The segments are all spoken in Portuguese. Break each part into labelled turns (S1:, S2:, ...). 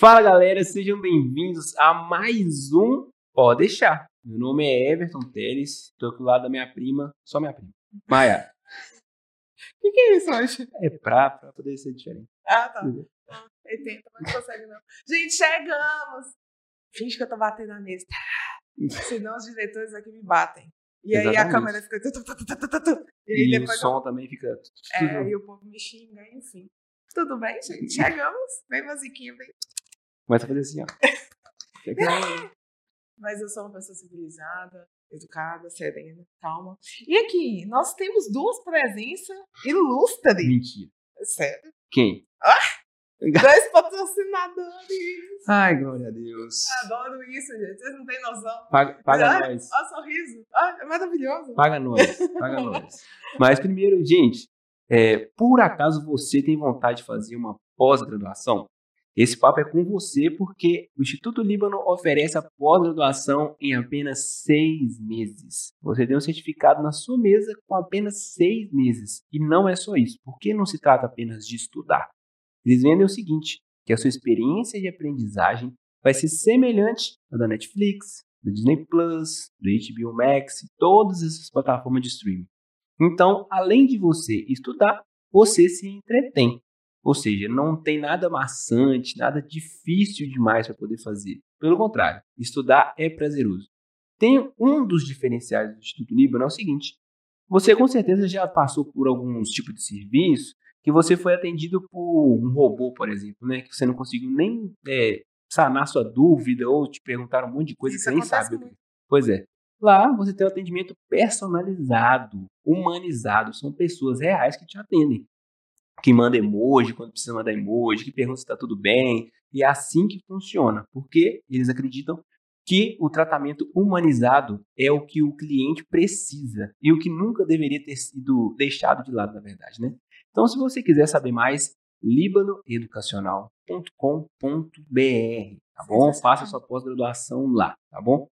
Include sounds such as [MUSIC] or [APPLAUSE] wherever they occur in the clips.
S1: Fala galera, sejam bem-vindos a mais um Pode deixar. Meu nome é Everton Teles, estou aqui do lado da minha prima, só minha prima, Maia.
S2: O que, que é isso hoje?
S1: É pra, pra poder ser diferente.
S2: Ah, tá. Ah, 80, mas não consegue não. Gente, chegamos! Finge que eu tô batendo na mesa. Senão os diretores aqui me batem. E aí a
S1: Exatamente.
S2: câmera fica. tu, tu, tu. E aí
S1: E o
S2: depois.
S1: som também fica.
S2: É, e o povo me xinga, enfim. Tudo bem, gente? [LAUGHS] Chegamos. Bem musiquinha, bem.
S1: Começa a fazer assim, ó. [LAUGHS]
S2: Mas eu sou uma pessoa civilizada, educada, serena, calma. E aqui, nós temos duas presenças ilustres.
S1: Mentira.
S2: Sério.
S1: Quem? [LAUGHS]
S2: Dois patrocinadores.
S1: Ai, glória a Deus.
S2: Adoro isso, gente. Vocês não têm noção.
S1: Paga, paga
S2: Ah,
S1: nós.
S2: Olha o sorriso. Ah, é maravilhoso.
S1: Paga nós. Paga [LAUGHS] nós. Mas primeiro, gente, é, por acaso você tem vontade de fazer uma pós-graduação? Esse papo é com você porque o Instituto Líbano oferece a pós-graduação em apenas seis meses. Você tem um certificado na sua mesa com apenas seis meses. E não é só isso, porque não se trata apenas de estudar. Eles vendem o seguinte, que a sua experiência de aprendizagem vai ser semelhante à da Netflix, do Disney Plus, do HBO Max, todas essas plataformas de streaming. Então, além de você estudar, você se entretém. Ou seja, não tem nada maçante, nada difícil demais para poder fazer. Pelo contrário, estudar é prazeroso. Tem um dos diferenciais do Instituto Líbano é o seguinte: você com certeza já passou por alguns tipos de serviço que você foi atendido por um robô, por exemplo, né? Que você não conseguiu nem é, sanar sua dúvida ou te perguntar um monte de coisa
S2: Isso
S1: que você nem sabe.
S2: muito.
S1: Pois é. Lá você tem um atendimento personalizado, humanizado. São pessoas reais que te atendem. Que mandam emoji quando precisa mandar emoji, que perguntam se está tudo bem. E é assim que funciona. Porque eles acreditam que o tratamento humanizado é o que o cliente precisa. E o que nunca deveria ter sido deixado de lado, na verdade, né? Então, se você quiser saber mais, libanoeducacional.com.br, tá bom? Faça sua pós-graduação lá, tá bom?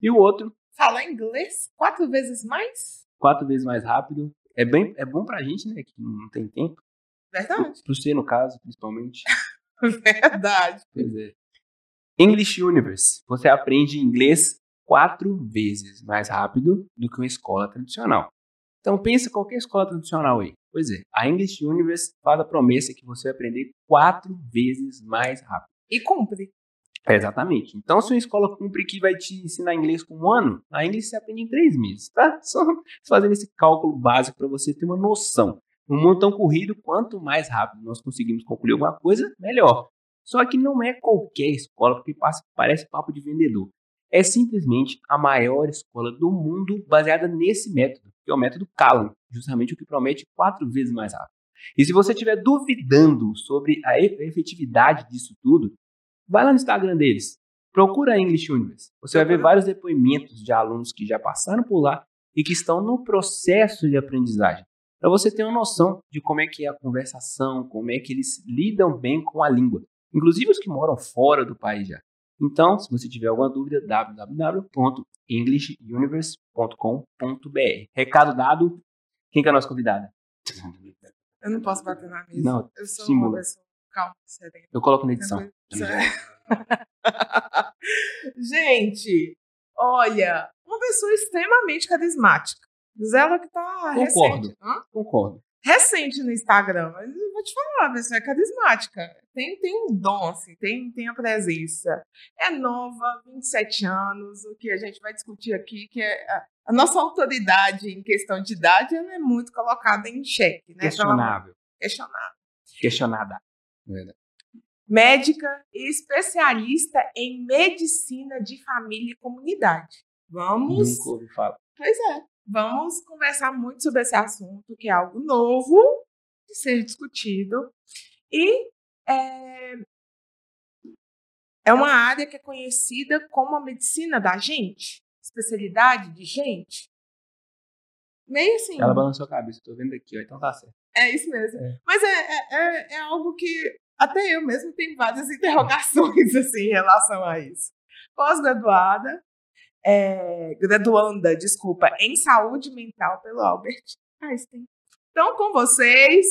S1: E o outro,
S2: Falar inglês quatro vezes mais?
S1: quatro vezes mais rápido. É, bem, é bom pra gente, né? Que não tem tempo.
S2: Verdade.
S1: Pro você, no caso, principalmente. [LAUGHS]
S2: Verdade.
S1: Pois é. English Universe. Você aprende inglês quatro vezes mais rápido do que uma escola tradicional. Então pensa em qualquer escola tradicional aí. Pois é, a English Universe faz a promessa que você vai aprender quatro vezes mais rápido.
S2: E cumpre.
S1: É, exatamente. Então, se uma escola cumpre que vai te ensinar inglês com um ano, a inglês você aprende em três meses, tá? [LAUGHS] Só fazendo esse cálculo básico para você ter uma noção. Um mundo tão corrido, quanto mais rápido nós conseguimos concluir alguma coisa, melhor. Só que não é qualquer escola, porque parece papo de vendedor. É simplesmente a maior escola do mundo baseada nesse método, que é o método Kalan, justamente o que promete quatro vezes mais rápido. E se você estiver duvidando sobre a efetividade disso tudo, vai lá no Instagram deles, procura a English Universe. Você vai ver vários depoimentos de alunos que já passaram por lá e que estão no processo de aprendizagem. Para você ter uma noção de como é que é a conversação, como é que eles lidam bem com a língua. Inclusive os que moram fora do país já. Então, se você tiver alguma dúvida, www.englishuniverse.com.br. Recado dado. Quem que é a nossa convidada?
S2: Eu não posso bater na mesa.
S1: Não,
S2: eu sou
S1: simula.
S2: uma pessoa calma, serena.
S1: Eu coloco na edição. [LAUGHS]
S2: Gente, olha, uma pessoa extremamente carismática. Diz ela que tá
S1: Concordo.
S2: recente. Hã?
S1: Concordo.
S2: Recente no Instagram, mas eu vou te falar, a pessoa é carismática. Tem, tem um dom, assim, tem, tem a presença. É nova, 27 anos, o que a gente vai discutir aqui, que é a, a nossa autoridade em questão de idade, ela é muito colocada em xeque, né?
S1: Questionável.
S2: Questionável.
S1: Questionada. Verdade.
S2: médica e especialista em medicina de família e comunidade. Vamos,
S1: Nunca ouvi falar.
S2: pois é, vamos conversar muito sobre esse assunto, que é algo novo de ser discutido e é, é uma área que é conhecida como a medicina da gente, especialidade de gente. Meio assim.
S1: Ela balançou a cabeça, tô vendo aqui, ó, então tá certo.
S2: É isso mesmo.
S1: É.
S2: Mas é, é, é, é algo que até eu mesmo tenho várias [LAUGHS] interrogações assim, em relação a isso. Pós-graduada, é, graduanda, desculpa, em saúde mental pelo Albert Einstein. Então, com vocês,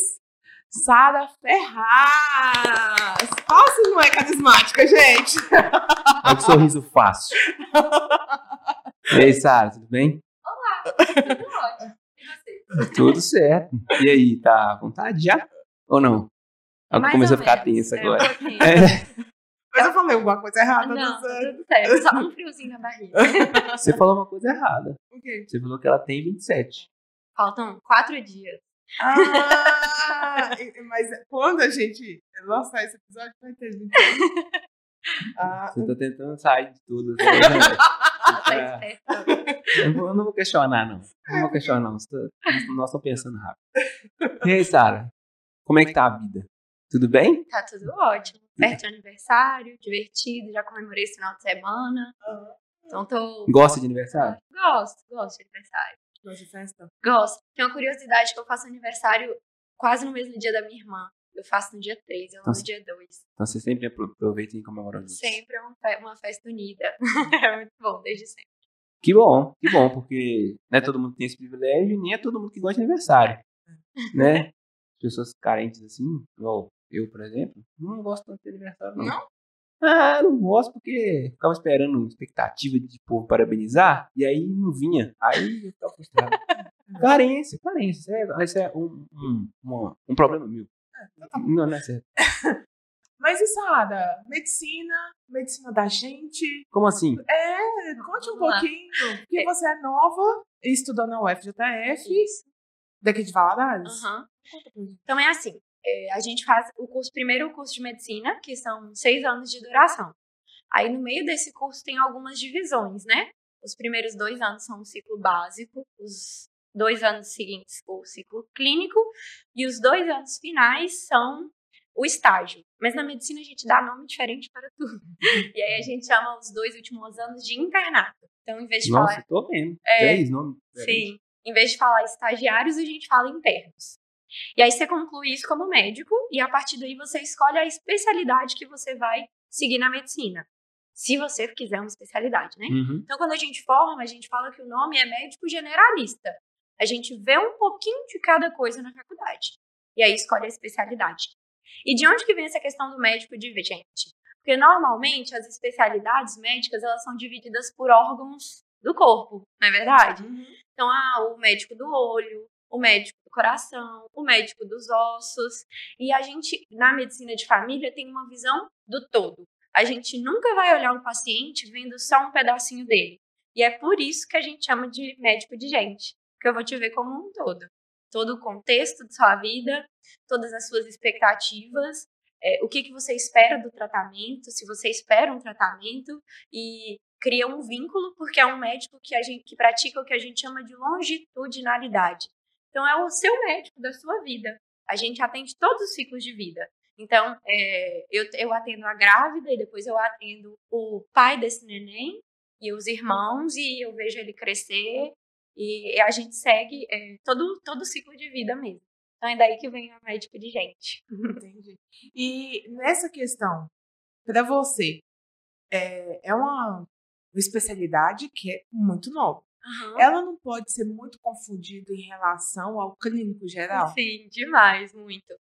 S2: Sara Ferraz! Nossa, não é carismática, gente!
S1: Olha que sorriso fácil. [LAUGHS] E aí, Sara, tudo bem?
S3: Olá, tudo ótimo. E você?
S1: Tudo certo. E aí, tá à vontade já? Ou não?
S3: Mais
S1: começou a ficar
S3: menos.
S1: tensa
S3: É,
S1: agora.
S3: um.
S1: É,
S2: Mas eu falei alguma coisa errada,
S3: Não, tá tudo certo. Só um friozinho na barriga. [LAUGHS]
S1: você falou uma coisa errada.
S2: O quê?
S1: Você falou que ela tem 27.
S3: Faltam quatro dias.
S2: Ah, [LAUGHS] mas quando a gente lançar esse episódio, vai ter 28. [LAUGHS] Ah,
S1: Você tá tentando sair de tudo. né?
S3: Tá
S1: É.
S3: esperto.
S1: Eu, vou- eu não vou questionar, não. Não vou questionar, não. Tá- Nós estamos pensando rápido. E aí, Sara? Como é que tá a vida? Tudo bem?
S3: Tá tudo ótimo. Perto de aniversário, divertido. Já comemorei esse final de semana. Então tô.
S1: Gosta de aniversário?
S3: Gosto, gosto de aniversário.
S2: gosto de festa?
S3: Gosto. Tem uma curiosidade que eu faço aniversário quase no mesmo dia da minha irmã. Eu faço no dia 3, ela no
S1: Nossa.
S3: dia 2.
S1: Então você sempre apro- aproveita e comemora juntos.
S3: Sempre é uma fe- uma festa unida. [LAUGHS] é muito bom, desde sempre.
S1: Que bom, que bom, porque não é todo mundo que tem esse privilégio, nem é todo mundo que gosta de aniversário. Né? Pessoas carentes assim, igual eu, por exemplo, não gosto tanto de aniversário, não.
S2: Não?
S1: Ah, não gosto porque ficava esperando expectativa de povo parabenizar, e aí não vinha. Aí eu ficava frustrado. [LAUGHS] carência, carência. Isso é, isso é um, um, uma- um problema meu. Não, não é certo. [LAUGHS]
S2: Mas e Sara? Medicina, medicina da gente.
S1: Como assim?
S2: É, conte um
S3: Vamos lá.
S2: pouquinho. Porque você é nova e estudou na UFJF, daqui de Valadares.
S3: Aham.
S2: Conta pra gente.
S3: Então é assim, é, a gente faz o curso, primeiro o curso de medicina, que são seis anos de duração. Aí no meio desse curso tem algumas divisões, né? Os primeiros dois anos são o ciclo básico, os dois anos seguintes o ciclo clínico e os dois anos finais são o estágio. Mas na medicina a gente dá nome diferente para [LAUGHS] tudo. E aí a gente chama os dois últimos anos de internato. Então, em vez de
S1: Nossa,
S3: falar
S1: tô vendo.
S3: É,
S1: Dez nomes.
S3: Sim. Em vez de falar estagiários, a gente fala internos. E aí você conclui isso como médico e a partir daí você escolhe a especialidade que você vai seguir na medicina. Se você quiser uma especialidade, né?
S1: Uhum.
S3: Então, quando a gente forma, a gente fala que o nome é médico generalista. A gente vê um pouquinho de cada coisa na faculdade. E aí escolhe a especialidade. E de onde que vem essa questão do médico divergente? Porque normalmente as especialidades médicas elas são divididas por órgãos do corpo, não é verdade? Então, ah, o médico do olho, o médico do coração, o médico dos ossos. E a gente, na medicina de família, tem uma visão do todo. A gente nunca vai olhar um paciente vendo só um pedacinho dele. E é por isso que a gente chama de médico de gente. Porque eu vou te ver como um todo. Todo o contexto de sua vida, todas as suas expectativas, é, o que, que você espera do tratamento, se você espera um tratamento, e cria um vínculo, porque é um médico que a gente que pratica o que a gente chama de longitudinalidade. Então é o seu médico da sua vida. A gente atende todos os ciclos de vida. Então, é, eu, eu atendo a grávida e depois eu atendo o pai desse neném e os irmãos e eu vejo ele crescer e a gente segue é, todo, todo o ciclo de vida mesmo. Então é daí que vem o médico de gente.
S2: Entendi. E nessa questão, para você, é, é uma, uma especialidade que é muito nova. Ela não pode ser muito confundida em relação ao clínico geral?
S3: Sim, demais, muito.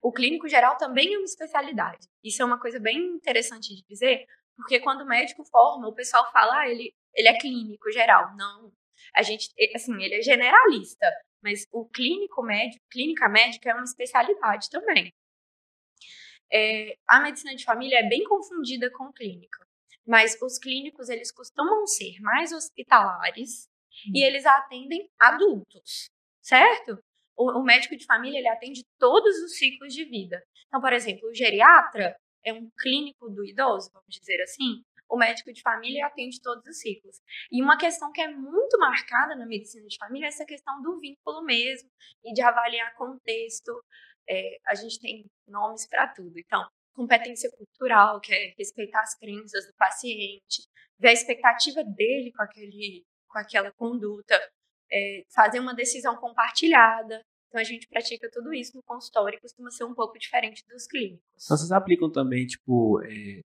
S3: O clínico geral também é uma especialidade. Isso é uma coisa bem interessante de dizer, porque quando o médico forma, o pessoal fala, ah, ele, ele é clínico geral. Não. A gente, assim, ele é generalista, mas o clínico médico, clínica médica é uma especialidade também. É, a medicina de família é bem confundida com clínica, mas os clínicos, eles costumam ser mais hospitalares e eles atendem adultos, certo? o, o médico de família ele atende todos os ciclos de vida. Então, por exemplo, o geriatra é um clínico do idoso, vamos dizer assim. O médico de família atende todos os ciclos. E uma questão que é muito marcada na medicina de família é essa questão do vínculo mesmo e de avaliar contexto. É, a gente tem nomes para tudo. Então, competência cultural, que é respeitar as crenças do paciente, ver a expectativa dele com, aquele, com aquela conduta, é, fazer uma decisão compartilhada. Então a gente pratica tudo isso no consultório e costuma ser um pouco diferente dos clínicos.
S1: Então vocês aplicam também, tipo, é,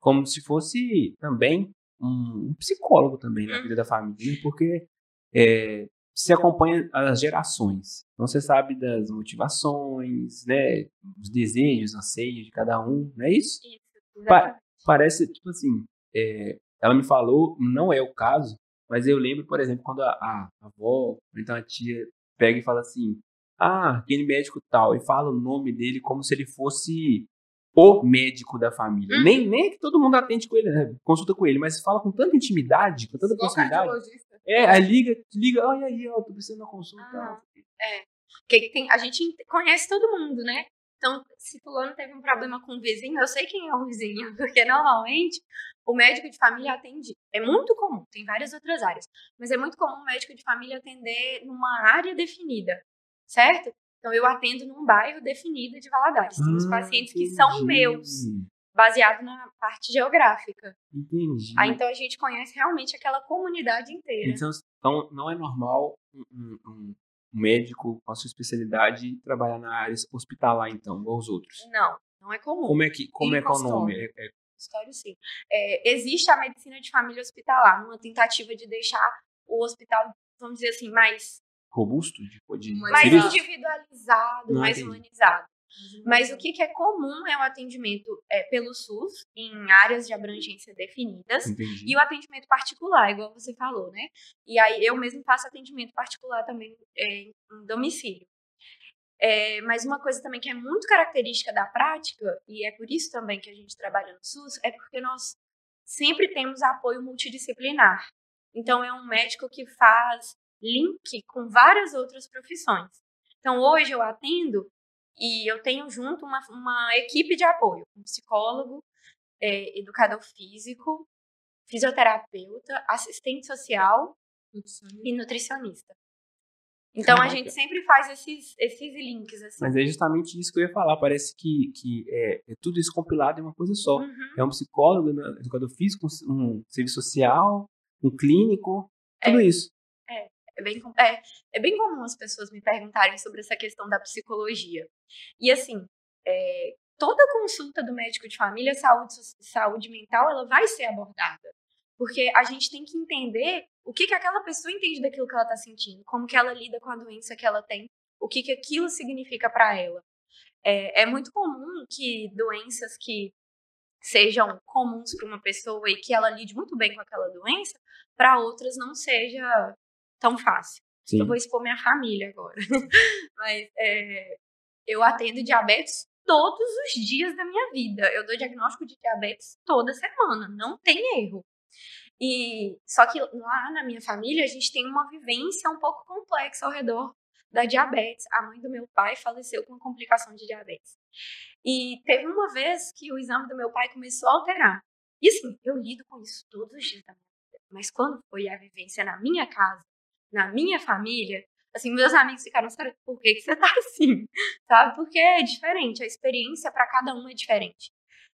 S1: como se fosse também um, um psicólogo também na
S3: Uhum.
S1: vida da família, porque é, você acompanha as gerações. Então você sabe das motivações, né? Os desejos, anseios de cada um, não é isso?
S3: Isso,
S1: Pa-. Parece, tipo assim, é, ela me falou, não é o caso, mas eu lembro, por exemplo, quando a, a avó, ou então a tia, pega e fala assim, ah, aquele médico tal, e fala o nome dele como se ele fosse o médico da família.
S3: Uhum.
S1: Nem, nem é que todo mundo atende com ele, né? consulta com ele, mas fala com tanta intimidade, com tanta proximidade. É, aí liga, liga, olha aí, ó, tô precisando de uma consulta.
S3: Aham. Porque tem, a gente conhece todo mundo, né? Então, se fulano teve um problema com o vizinho, eu sei quem é o vizinho, [LAUGHS] porque normalmente o médico de família atende. É muito comum, tem várias outras áreas, mas é muito comum o médico de família atender numa área definida, certo? Então, eu atendo num bairro definido de Valadares. Tem os
S1: Ah,
S3: pacientes que são meus, baseado na parte geográfica.
S1: Entendi.
S3: Aí, então, a gente conhece realmente aquela comunidade inteira.
S1: Então, então, não é normal um, um- um médico com a sua especialidade trabalhar na área hospitalar, então, igual os outros.
S3: Não, não é comum.
S1: Como é que, como
S2: E
S1: é que é o nome? É, é
S3: Consultório, sim. É, existe a medicina de família hospitalar, numa tentativa de deixar o hospital, vamos dizer assim, mais,
S1: robusto? De, de
S2: Mais
S3: individualizado,
S1: Não,
S3: mais
S1: entendi.
S3: humanizado. Mas o que, que é comum é o atendimento é, pelo SUS, em áreas de abrangência definidas,
S1: Entendi.
S3: e o atendimento particular, igual você falou, né? E aí eu mesmo faço atendimento particular também é, em domicílio. É, mas uma coisa também que é muito característica da prática, e é por isso também que a gente trabalha no SUS, é porque nós sempre temos apoio multidisciplinar. Então é um médico que faz link com várias outras profissões. Então hoje eu atendo e eu tenho junto uma, uma equipe de apoio, um psicólogo, é, educador físico, fisioterapeuta, assistente social e nutricionista. Então a
S1: Caraca.
S3: gente sempre faz esses, esses links assim.
S1: Mas é justamente isso que eu ia falar. Parece que, que é, é tudo isso compilado em uma coisa só.
S3: Uhum.
S1: É um psicólogo, né, educador físico, um serviço social, um clínico, tudo isso.
S3: É bem, é, é bem comum as pessoas me perguntarem sobre essa questão da psicologia. E assim, é, toda consulta do médico de família, saúde, saúde mental, ela vai ser abordada. Porque a gente tem que entender o que, que aquela pessoa entende daquilo que ela está sentindo, como que ela lida com a doença que ela tem, o que, que aquilo significa para ela. É, é muito comum que doenças que sejam comuns para uma pessoa e que ela lide muito bem com aquela doença, para outras não seja tão fácil.
S1: Sim.
S3: Eu vou expor minha família agora. [LAUGHS] Mas é, eu atendo diabetes todos os dias da minha vida. Eu dou diagnóstico de diabetes toda semana, não tem erro. E só que lá na minha família a gente tem uma vivência um pouco complexa ao redor da diabetes. A mãe do meu pai faleceu com complicação de diabetes. E teve uma vez que o exame do meu pai começou a alterar. E assim, eu lido com isso todos os dias da minha vida. Mas quando foi a vivência na minha casa, na minha família, assim, meus amigos ficaram, sério, por que, que você tá [LAUGHS] assim? Sabe? Porque é diferente, a experiência para cada um é diferente.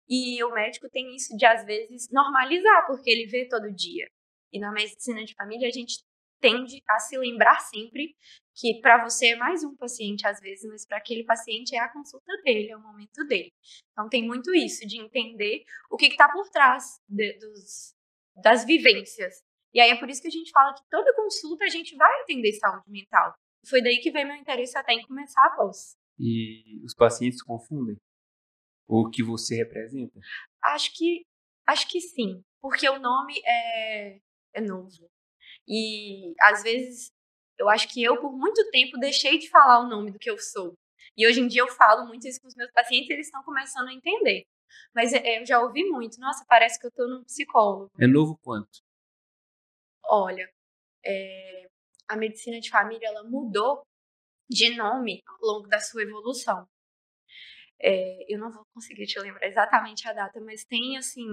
S3: E o médico tem isso de, às vezes, normalizar, porque ele vê todo dia. E na medicina de família, a gente tende a se lembrar sempre que para você é mais um paciente, às vezes, mas para aquele paciente é a consulta dele, é o momento dele. Então, tem muito isso, de entender o que está por trás de- dos, das vivências. E aí é por isso que a gente fala que toda consulta a gente vai atender saúde mental. Foi daí que veio meu interesse até em começar a pós.
S1: E os pacientes confundem o que você representa.
S3: Acho que acho que sim, porque o nome é, é novo. E às vezes eu acho que eu por muito tempo deixei de falar o nome do que eu sou. E hoje em dia eu falo muito isso com os meus pacientes e eles estão começando a entender. Mas é, eu já ouvi muito, nossa, parece que eu tô num psicólogo.
S1: É novo quanto?
S3: Olha, é, a medicina de família ela mudou de nome ao longo da sua evolução. É, eu não vou conseguir te lembrar exatamente a data, mas tem assim.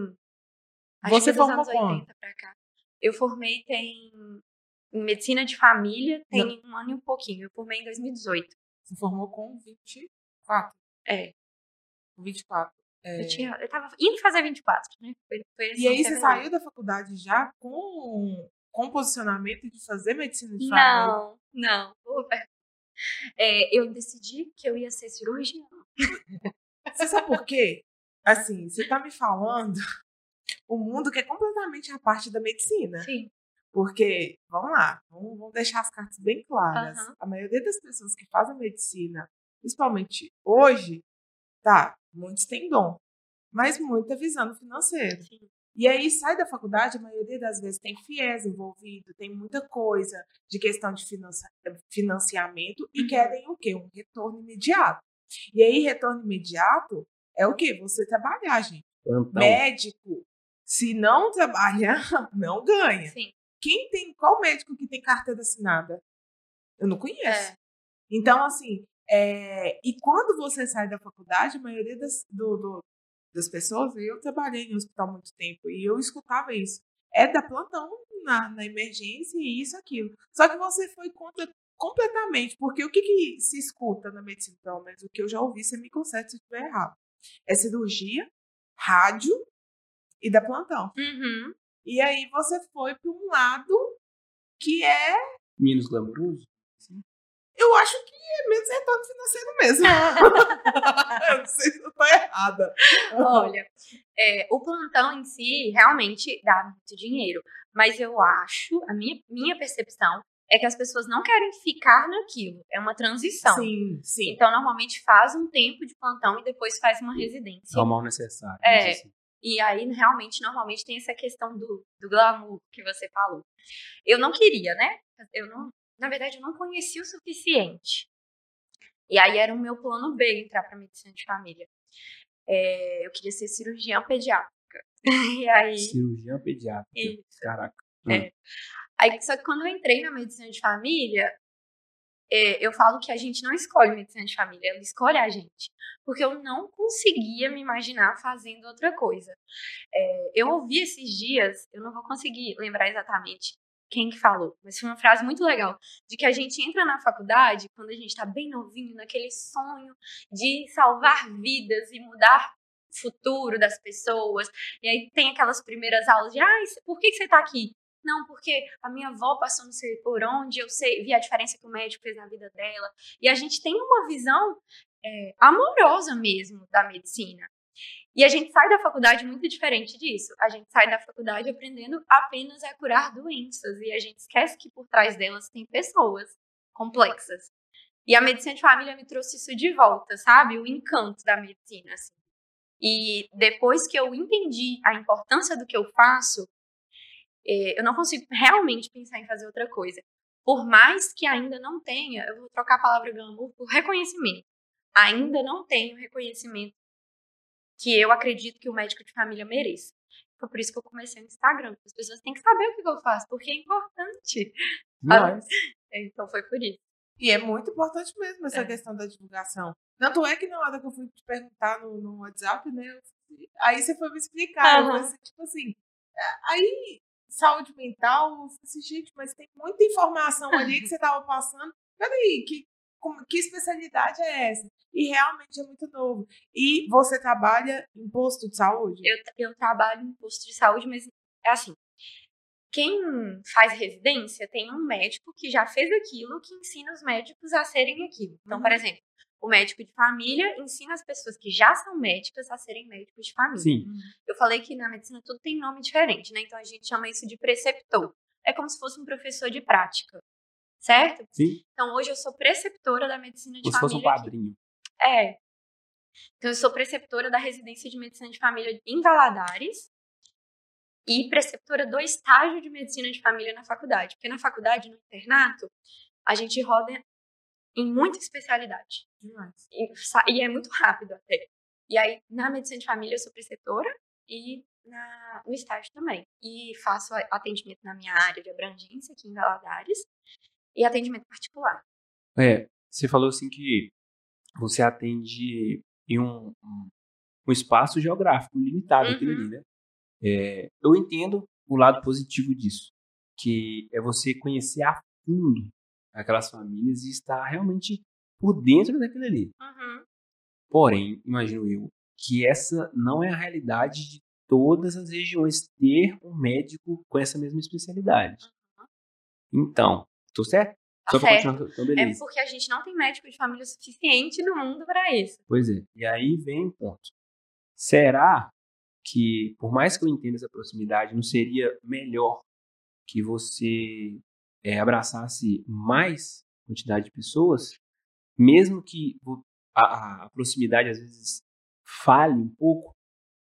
S3: Acho
S2: Você
S3: que dos
S2: formou
S3: anos 80 pra cá. Eu formei tem em medicina de família tem um ano e um pouquinho. Eu formei em 2018.
S2: Se formou com 24.
S3: É.
S2: Com 24. É.
S3: Eu tinha, eu tava indo fazer 24, né? Foi, foi assim,
S2: E aí você
S3: fevereiro.
S2: saiu da faculdade já com, com posicionamento de fazer medicina de família?
S3: Não, não. É, eu decidi que eu ia ser cirurgiã.
S2: Você sabe por quê? Assim, você tá me falando o mundo que é completamente a parte da medicina.
S3: Sim.
S2: Porque, vamos lá, vamos, vamos deixar as cartas bem claras. A maioria das pessoas que fazem medicina, principalmente hoje, tá, muitos têm dom, mas muita visando financeiro.
S3: Sim.
S2: E aí sai da faculdade, a maioria das vezes tem FIES envolvido, tem muita coisa de questão de financiamento e
S3: Uhum.
S2: querem o quê? Um retorno imediato. E aí, retorno imediato é o quê? Você trabalhar, gente.
S1: Plantão.
S2: Médico, se não trabalhar, [LAUGHS] não ganha.
S3: Sim.
S2: Quem tem, qual médico que tem carteira assinada? Eu não conheço.
S3: É.
S2: Então, assim, é, e quando você sai da faculdade, a maioria das, do- do- das pessoas, eu trabalhei em hospital há muito tempo e eu escutava isso. É da plantão na, na emergência e isso, aquilo. Só que você foi contra completamente, porque o que, que se escuta na medicina, pelo menos o que eu já ouvi, você me conserta se estiver errado. É cirurgia, rádio e da plantão.
S3: Uhum.
S2: E aí você foi para um lado que é,
S1: Menos glamouroso?
S2: Eu acho que é menos retorno financeiro mesmo. [LAUGHS] eu não sei se eu tô errada.
S3: Olha, é, o plantão em si realmente dá muito dinheiro. Mas eu acho, a minha, minha percepção é que as pessoas não querem ficar naquilo. É uma transição.
S2: Sim, sim.
S3: Então, normalmente faz um tempo de plantão e depois faz uma residência.
S1: É o mal necessário.
S3: É.
S1: assim.
S3: E aí, realmente, normalmente tem essa questão do, do glamour que você falou. Eu não queria, né? Eu não, na verdade, eu não conhecia o suficiente. E aí era o meu plano B entrar para medicina de família. É, eu queria ser cirurgiã pediátrica. [LAUGHS] E aí,
S1: Cirurgião pediátrica.
S3: Isso.
S1: Caraca.
S3: É. aí, só que quando eu entrei na medicina de família, é, eu falo que a gente não escolhe medicina de família, ela escolhe a gente. Porque eu não conseguia me imaginar fazendo outra coisa. É, eu ouvi esses dias, eu não vou conseguir lembrar exatamente quem que falou, mas foi uma frase muito legal, de que a gente entra na faculdade quando a gente está bem novinho, naquele sonho de salvar vidas e mudar o futuro das pessoas. E aí tem aquelas primeiras aulas de, ah, por que que você está aqui? Não, porque a minha avó passou não sei por onde, eu sei, vi a diferença que o médico fez na vida dela. E a gente tem uma visão é, amorosa mesmo da medicina. E a gente sai da faculdade muito diferente disso. A gente sai da faculdade aprendendo apenas a curar doenças. E a gente esquece que por trás delas tem pessoas complexas. E a medicina de família me trouxe isso de volta, sabe? O encanto da medicina. Assim. E depois que eu entendi a importância do que eu faço, eh, eu não consigo realmente pensar em fazer outra coisa. Por mais que ainda não tenha, eu vou trocar a palavra glamour por reconhecimento. Ainda não tenho reconhecimento que eu acredito que o médico de família mereça. Foi por isso que eu comecei no Instagram. As pessoas têm que saber o que eu faço, porque é importante.
S1: Mas, [LAUGHS]
S3: Então foi por isso.
S2: E é muito importante mesmo essa
S3: É.
S2: questão da divulgação. Tanto é que na hora que eu fui te perguntar no, no WhatsApp, né? aí você foi me explicar. Assim, tipo assim, é, aí saúde mental, eu falei assim, gente, mas tem muita informação ali que você tava passando. Peraí, que, como- que especialidade é essa? E realmente é muito novo. E você trabalha em posto de saúde?
S3: Eu, eu trabalho em posto de saúde, mas é assim. Quem faz residência tem um médico que já fez aquilo que ensina os médicos a serem aquilo. Então, por
S2: Uhum.
S3: exemplo, o médico de família ensina as pessoas que já são médicas a serem médicos de família.
S1: sim.
S3: Eu falei que na medicina tudo tem nome diferente, né? Então a gente chama isso de preceptor. É como se fosse um professor de prática, certo?
S1: Sim.
S3: Então hoje eu sou preceptora da medicina de
S1: Como se fosse
S3: família.
S1: um padrinho.
S3: É. Então, eu sou preceptora da residência de medicina de família em Valadares e preceptora do estágio de medicina de família na faculdade. Porque na faculdade, no internato, a gente roda em muita especialidade. E, e é muito rápido até. E aí, na medicina de família, eu sou preceptora e na, no estágio também. E faço atendimento na minha área de abrangência, aqui em Valadares, e atendimento particular.
S1: É, você falou assim que você atende em um, um, espaço geográfico limitado,
S3: Uhum.
S1: aquele ali, né? É, eu entendo o lado positivo disso, que é você conhecer a fundo aquelas famílias e estar realmente por dentro daquilo ali.
S3: Uhum.
S1: Porém, imagino eu, que essa não é a realidade de todas as regiões ter um médico com essa mesma especialidade. Então, tô certo?
S3: Tá
S1: Só pra continuar, então
S3: É
S1: beleza.
S3: porque a gente não tem médico de família suficiente no mundo para isso.
S1: Pois é. E aí vem o ponto. Será que, por mais que eu entenda essa proximidade, não seria melhor que você é, abraçasse mais quantidade de pessoas, mesmo que a, a proximidade às vezes fale um pouco,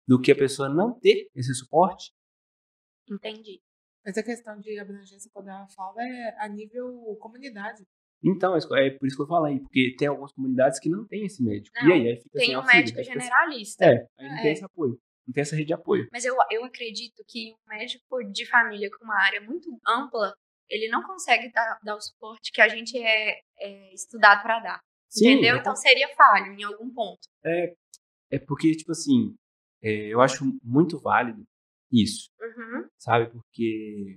S1: do que a pessoa não ter esse suporte.
S3: Entendi.
S2: Mas a questão de abrangência, quando ela fala, é a nível comunidade.
S1: Então, é por isso que eu falei, porque tem algumas comunidades que não tem esse médico. Não, e aí, aí fica
S3: tem
S1: assim,
S3: um médico generalista.
S1: É, aí não é. tem esse apoio, não tem essa rede de apoio.
S3: Mas eu, eu acredito que um médico de família com uma área muito ampla, ele não consegue dar, dar o suporte que a gente é, é estudado para dar. Sim, entendeu? Então seria falho em algum ponto.
S1: É, é porque, tipo assim, é, eu acho muito válido isso,
S3: uhum.
S1: sabe? Porque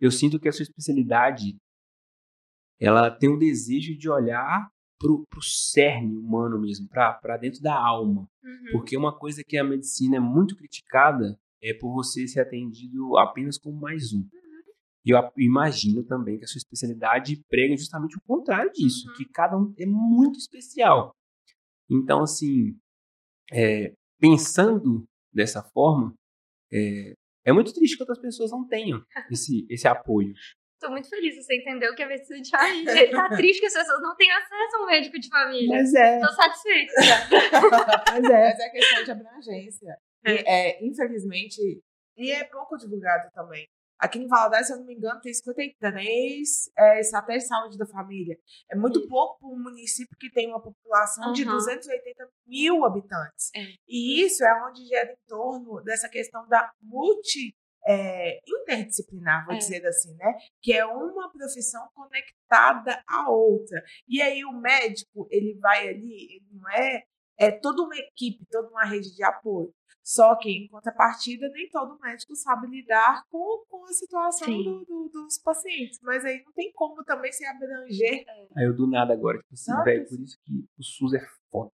S1: eu sinto que a sua especialidade ela tem um desejo de olhar pro, pro cerne humano mesmo, para dentro da alma.
S3: Uhum.
S1: Porque uma coisa que a medicina é muito criticada é por você ser atendido apenas como mais um. Uhum. E eu imagino também que a sua especialidade prega justamente o contrário disso,
S3: uhum.
S1: que cada um é muito especial. Então, assim, é, pensando dessa forma, é, é muito triste que outras pessoas não tenham esse, [LAUGHS] esse apoio.
S3: Tô muito feliz, você entendeu que é medicina de família. Ele tá triste que as pessoas não têm acesso a um médico de família.
S1: Mas é.
S3: Tô satisfeita. [LAUGHS]
S2: Mas é. Mas é questão de abrangência. É. E, é, infelizmente, e é pouco divulgado também. Aqui em Valadares, se eu não me engano, tem 53 é, estratégias de saúde da família. É muito pouco para um município que tem uma população uhum. de 280 mil habitantes.
S3: É.
S2: E isso é onde gera em torno dessa questão da multi é, interdisciplinar, vou é. dizer assim, né? Que é uma profissão conectada à outra. E aí o médico, ele vai ali, ele não é, é toda uma equipe, toda uma rede de apoio. Só que, em contrapartida, nem todo médico sabe lidar com, com a situação do, do, dos pacientes. Mas aí não tem como também se abranger.
S1: É. Aí eu do nada agora, tipo assim, velho, por isso que o SUS é foda.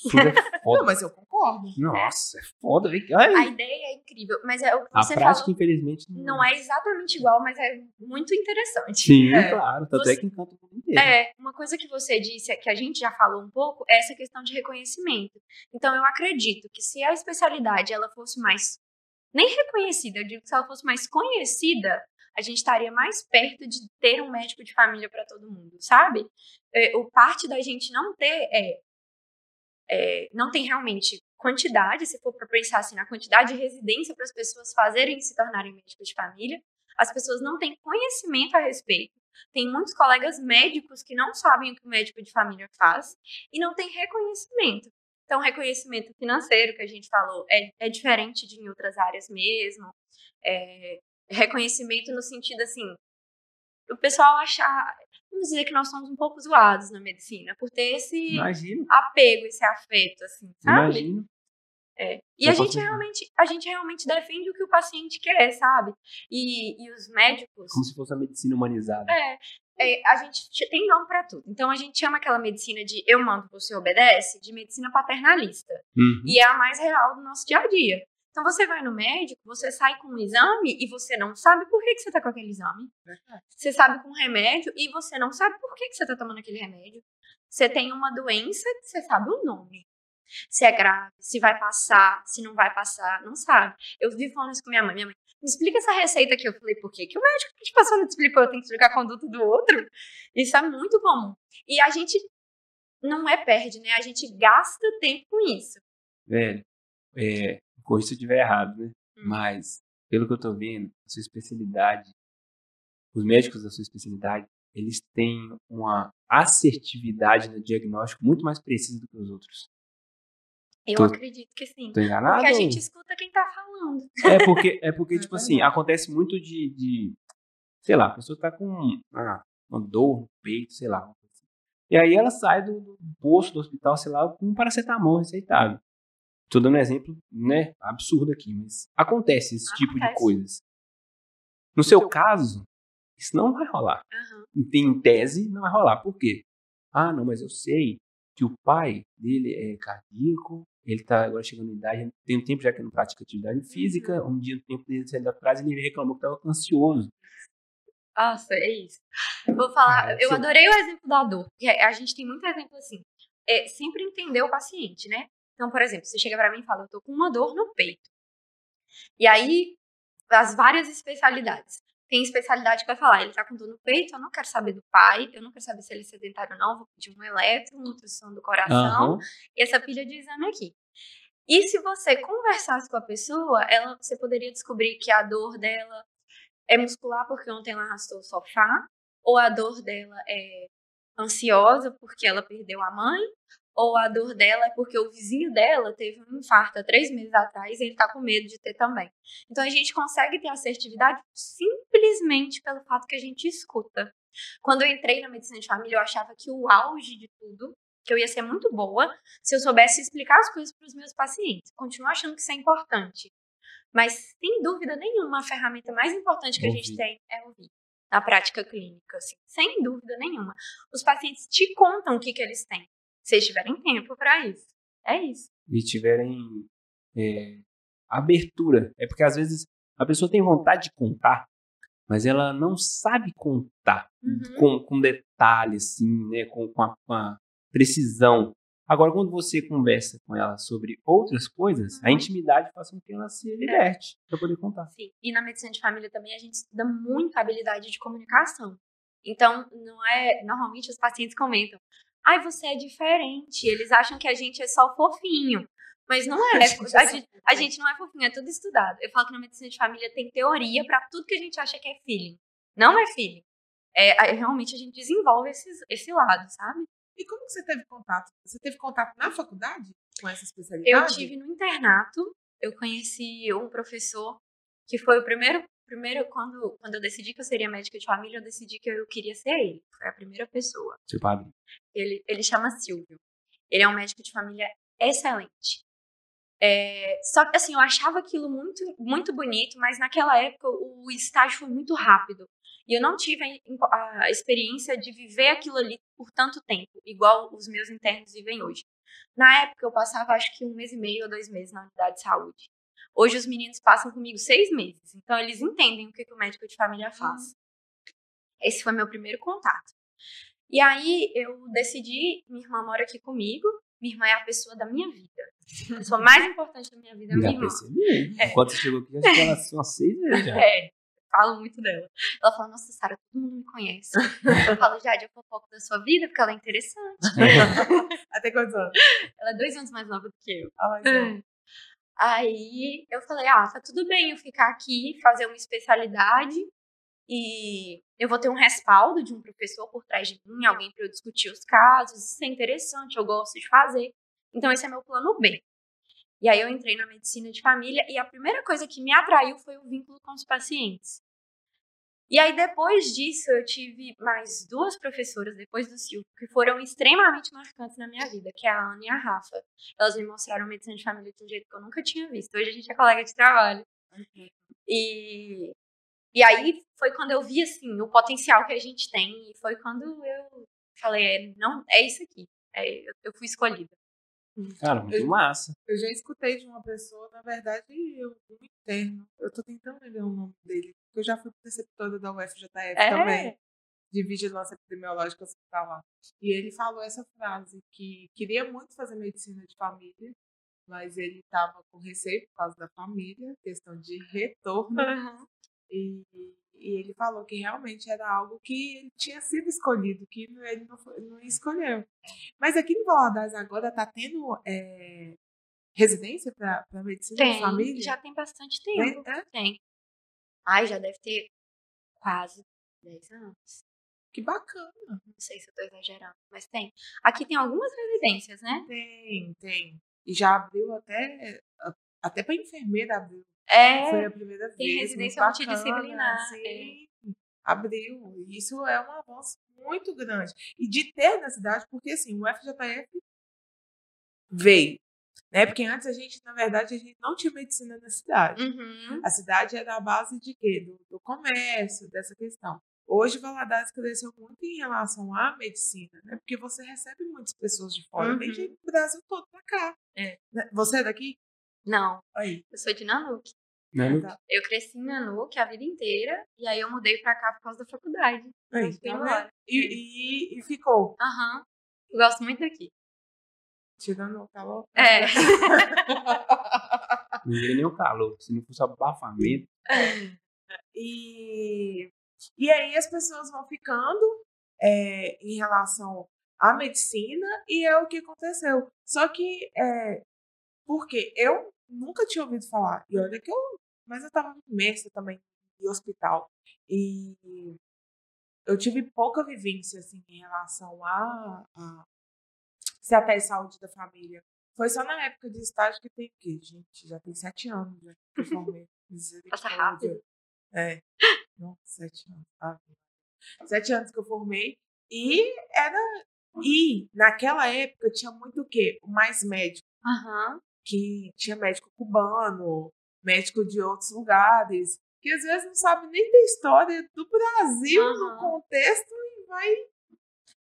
S1: SUS é [LAUGHS] foda.
S2: Não, mas eu concordo.
S1: Nossa, é foda.
S3: Ai. A ideia é incrível, mas é o que você
S1: A prática,
S3: falou,
S1: infelizmente,
S3: não... não... é exatamente igual, mas é muito interessante.
S1: Sim, é. claro. Tanto
S3: você...
S1: é que encanta o mundo inteiro.
S3: É, uma coisa que você disse, que a gente já falou um pouco, é essa questão de reconhecimento. Então, eu acredito que se a especialidade ela fosse mais, nem reconhecida, eu digo que se ela fosse mais conhecida, a gente estaria mais perto de ter um médico de família para todo mundo, sabe? É, o parte da gente não ter é é, não tem realmente quantidade, se for para pensar assim, na quantidade de residência para as pessoas fazerem se tornarem médicos de família, as pessoas não têm conhecimento a respeito. Tem muitos colegas médicos que não sabem o que o médico de família faz e não tem reconhecimento. Então, reconhecimento financeiro que a gente falou é, é diferente de em outras áreas mesmo. É, reconhecimento no sentido assim, o pessoal achar, vamos dizer que nós somos um pouco zoados na medicina, por ter esse
S1: Imagino.
S3: apego, esse afeto, assim, sabe?
S1: Imagino.
S3: É. E a gente, realmente, a gente realmente defende o que o paciente quer, sabe? E, e os médicos.
S1: Como se fosse a medicina humanizada.
S3: É. é a gente tem nome para tudo. Então a gente chama aquela medicina de eu mando, você obedece, de medicina paternalista.
S1: Uhum.
S3: E é a mais real do nosso dia a dia. Então você vai no médico, você sai com um exame e você não sabe por que, que você tá com aquele exame. Você sabe com um remédio e você não sabe por que, que você tá tomando aquele remédio. Você tem uma doença, você sabe o nome. Se é grave, se vai passar, se não vai passar, não sabe. Eu vivo falando isso com minha mãe. Minha mãe, me explica essa receita aqui. Eu falei, por quê? Que o médico que te passou não te explicou, eu tenho que explicar a conduta do outro. Isso é muito comum. E a gente não é perde, né? A gente gasta tempo com isso.
S1: Velho, é, corrija se eu estiver errado, né? Hum. Mas, pelo que eu tô vendo, a sua especialidade, os médicos da sua especialidade, eles têm uma assertividade no diagnóstico muito mais precisa do que os outros.
S3: Eu tô, acredito que sim.
S1: Tô enganado?
S3: Porque a gente escuta quem tá falando.
S1: É porque, é porque tipo assim, acontece muito de, de sei lá, a pessoa tá com ah, uma dor no peito, sei lá. Assim. E aí ela sai do, do posto do hospital, sei lá, com um paracetamol receitável. Estou dando um exemplo, né, absurdo aqui, mas acontece esse acontece. tipo de coisas. No seu caso, isso não vai rolar.
S3: Uhum.
S1: Em tese, não vai rolar. Por quê? Ah, não, mas eu sei que o pai dele é cardíaco, ele está agora chegando na idade, tem um tempo já que não pratica atividade física, uhum. um dia, no tempo dele sair atrás, ele reclamou que estava ansioso.
S3: Nossa, é isso. Vou falar, ah, eu adorei o exemplo da dor, porque a gente tem muito exemplo assim. É sempre entender o paciente, né? Então, por exemplo, você chega para mim e fala, eu tô com uma dor no peito. E aí, as várias especialidades. Tem especialidade que vai falar, ele tá com dor no peito, eu não quero saber do pai, eu não quero saber se ele é sedentário ou não, vou pedir um eletro, uma ultrassom do coração
S1: Aham.
S3: e essa pilha de exame aqui. E se você conversasse com a pessoa, ela, você poderia descobrir que a dor dela é muscular porque ontem ela arrastou o sofá, ou a dor dela é ansiosa porque ela perdeu a mãe, ou a dor dela é porque o vizinho dela teve um infarto há três meses atrás e ele tá com medo de ter também. Então a gente consegue ter assertividade simplesmente pelo fato que a gente escuta. Quando eu entrei na medicina de família, eu achava que o auge de tudo, que eu ia ser muito boa se eu soubesse explicar as coisas para os meus pacientes. Continuo achando que isso é importante. Mas, sem dúvida nenhuma, a ferramenta mais importante que a gente tem é ouvir. Na prática clínica, assim. Sem dúvida nenhuma. Os pacientes te contam o que, que eles têm. Se eles tiverem tempo para isso. É isso.
S1: E tiverem é, abertura. É porque às vezes a pessoa tem vontade de contar, mas ela não sabe contar
S3: Uhum.
S1: com, com detalhe, assim, né? Com, com, a, com a precisão. Agora, quando você conversa com ela sobre outras coisas, a
S3: Uhum.
S1: intimidade faz com que ela se liberte para poder contar.
S3: Sim. E na medicina de família também a gente estuda muito a habilidade de comunicação. Então, não é. Normalmente os pacientes comentam: ai, você é diferente. Eles acham que a gente é só fofinho. Mas não é.
S2: gente
S3: A
S2: é
S3: gente, a não é fofinho, é tudo estudado. Eu falo que na medicina de família tem teoria pra tudo que a gente acha que é feeling. Não é feeling. É, realmente a gente desenvolve esses, esse lado, sabe?
S2: E como que você teve contato? Você teve contato na faculdade com essa
S3: Eu
S2: especialidade?
S3: tive no internato, eu conheci um professor que foi o primeiro, primeiro quando, quando eu decidi que eu seria médica de família, eu decidi que eu queria ser ele. Foi a primeira pessoa.
S1: Seu padre.
S3: Ele, ele chama Silvio. Ele é um médico de família excelente. É, só que assim, eu achava aquilo muito, muito bonito, mas naquela época o estágio foi muito rápido. E eu não tive a, a experiência de viver aquilo ali por tanto tempo, igual os meus internos vivem hoje. Na época eu passava acho que um mês e meio ou dois meses na unidade de saúde. Hoje os meninos passam comigo seis meses, então eles entendem o que, que o médico de família faz. Esse foi meu primeiro contato. E aí eu decidi, minha irmã mora aqui comigo, minha irmã é a pessoa da minha vida. A pessoa mais importante da minha vida é minha
S1: Já
S3: irmã.
S1: percebi. Enquanto você chegou aqui, acho que ela umas seis vezes já. [LAUGHS]
S3: É, falo muito dela. Ela fala, nossa, Sara, todo mundo me conhece. Eu falo, Jade, eu fofoco da sua vida porque ela é interessante. [LAUGHS] [LAUGHS]
S2: Até quantos anos?
S3: Ela é dois anos mais nova do que eu.
S2: Ah, mas é.
S3: Aí eu falei, ah, tá tudo bem eu ficar aqui, fazer uma especialidade e eu vou ter um respaldo de um professor por trás de mim, alguém para eu discutir os casos, isso é interessante, eu gosto de fazer. Então esse é meu plano B. E aí eu entrei na medicina de família e a primeira coisa que me atraiu foi o vínculo com os pacientes. E aí depois disso eu tive mais duas professoras depois do Silvio que foram extremamente marcantes na minha vida, que é a Ana e a Rafa. Elas me mostraram medicina de família de um jeito que eu nunca tinha visto. Hoje a gente é colega de trabalho. E, e aí foi quando eu vi assim o potencial que a gente tem e foi quando eu falei, é, não, é isso aqui. É, eu, eu fui escolhida.
S1: Cara, muito massa.
S2: Eu já escutei de uma pessoa, na verdade, eu, um interno. Eu tô tentando lembrar o nome dele. Porque eu já fui preceptora da UFJF
S3: É.
S2: também. De vigilância epidemiológica hospitalar. E ele falou essa frase, que queria muito fazer medicina de família, mas ele estava com receio por causa da família, questão de retorno. E, e ele falou que realmente era algo que ele tinha sido escolhido, que ele não, não escolheu. Mas aqui em Valadares agora está tendo é, residência para medicina de
S3: Tem,
S2: família?
S3: já tem bastante
S2: Tem,
S3: tempo.
S2: é?
S3: Tem. Ai, já deve ter quase 10 anos.
S2: Que bacana.
S3: Não sei se eu tô exagerando, mas tem. Aqui tem algumas residências, né?
S2: Tem, tem. E já abriu até, até para enfermeira abriu.
S3: É,
S2: Foi a primeira vez.
S3: tem residência multidisciplinar,
S2: Sim, abriu. E Isso é um avanço muito grande. E de ter na cidade, porque assim, o FJF veio. Né? Porque antes a gente, na verdade, a gente não tinha medicina na cidade.
S3: Uhum.
S2: A cidade era a base de quê? Do, do comércio, dessa questão. Hoje, Valadares cresceu muito em relação à medicina, né? Porque você recebe muitas pessoas de fora. Vem
S3: Uhum.
S2: gente do Brasil todo pra cá.
S3: É.
S2: Né? Você é daqui?
S3: Não,
S2: Aí.
S3: eu sou de Nanuque.
S1: Luke?
S2: Tá.
S3: Eu cresci em Nanuque a vida inteira e aí eu mudei pra cá por causa da faculdade.
S2: Aí,
S3: fui
S2: tá
S3: embora.
S2: vendo? e, e, e ficou.
S3: Aham. Eu gosto muito daqui.
S2: Tirando o calor.
S3: É. [LAUGHS]
S1: Não iria nem o calor. Se não fosse abafamento.
S2: E, e aí as pessoas vão ficando é, em relação à medicina e é o que aconteceu. Só que, é, porque eu nunca tinha ouvido falar, e olha que eu, mas eu estava imersa também em hospital, e eu tive pouca vivência assim, em relação a, a se até saúde da família. Foi só na época de estágio que tem que, gente, já tem sete anos já que eu formei. [LAUGHS]
S3: Passa rápido.
S2: É. Sete anos. Ah, sete anos que eu formei. E era. E naquela época tinha muito o quê? Mais médico.
S3: Aham.
S2: Que tinha médico cubano, médico de outros lugares, que às vezes não sabe nem da história do Brasil no
S3: Aham.
S2: contexto e vai.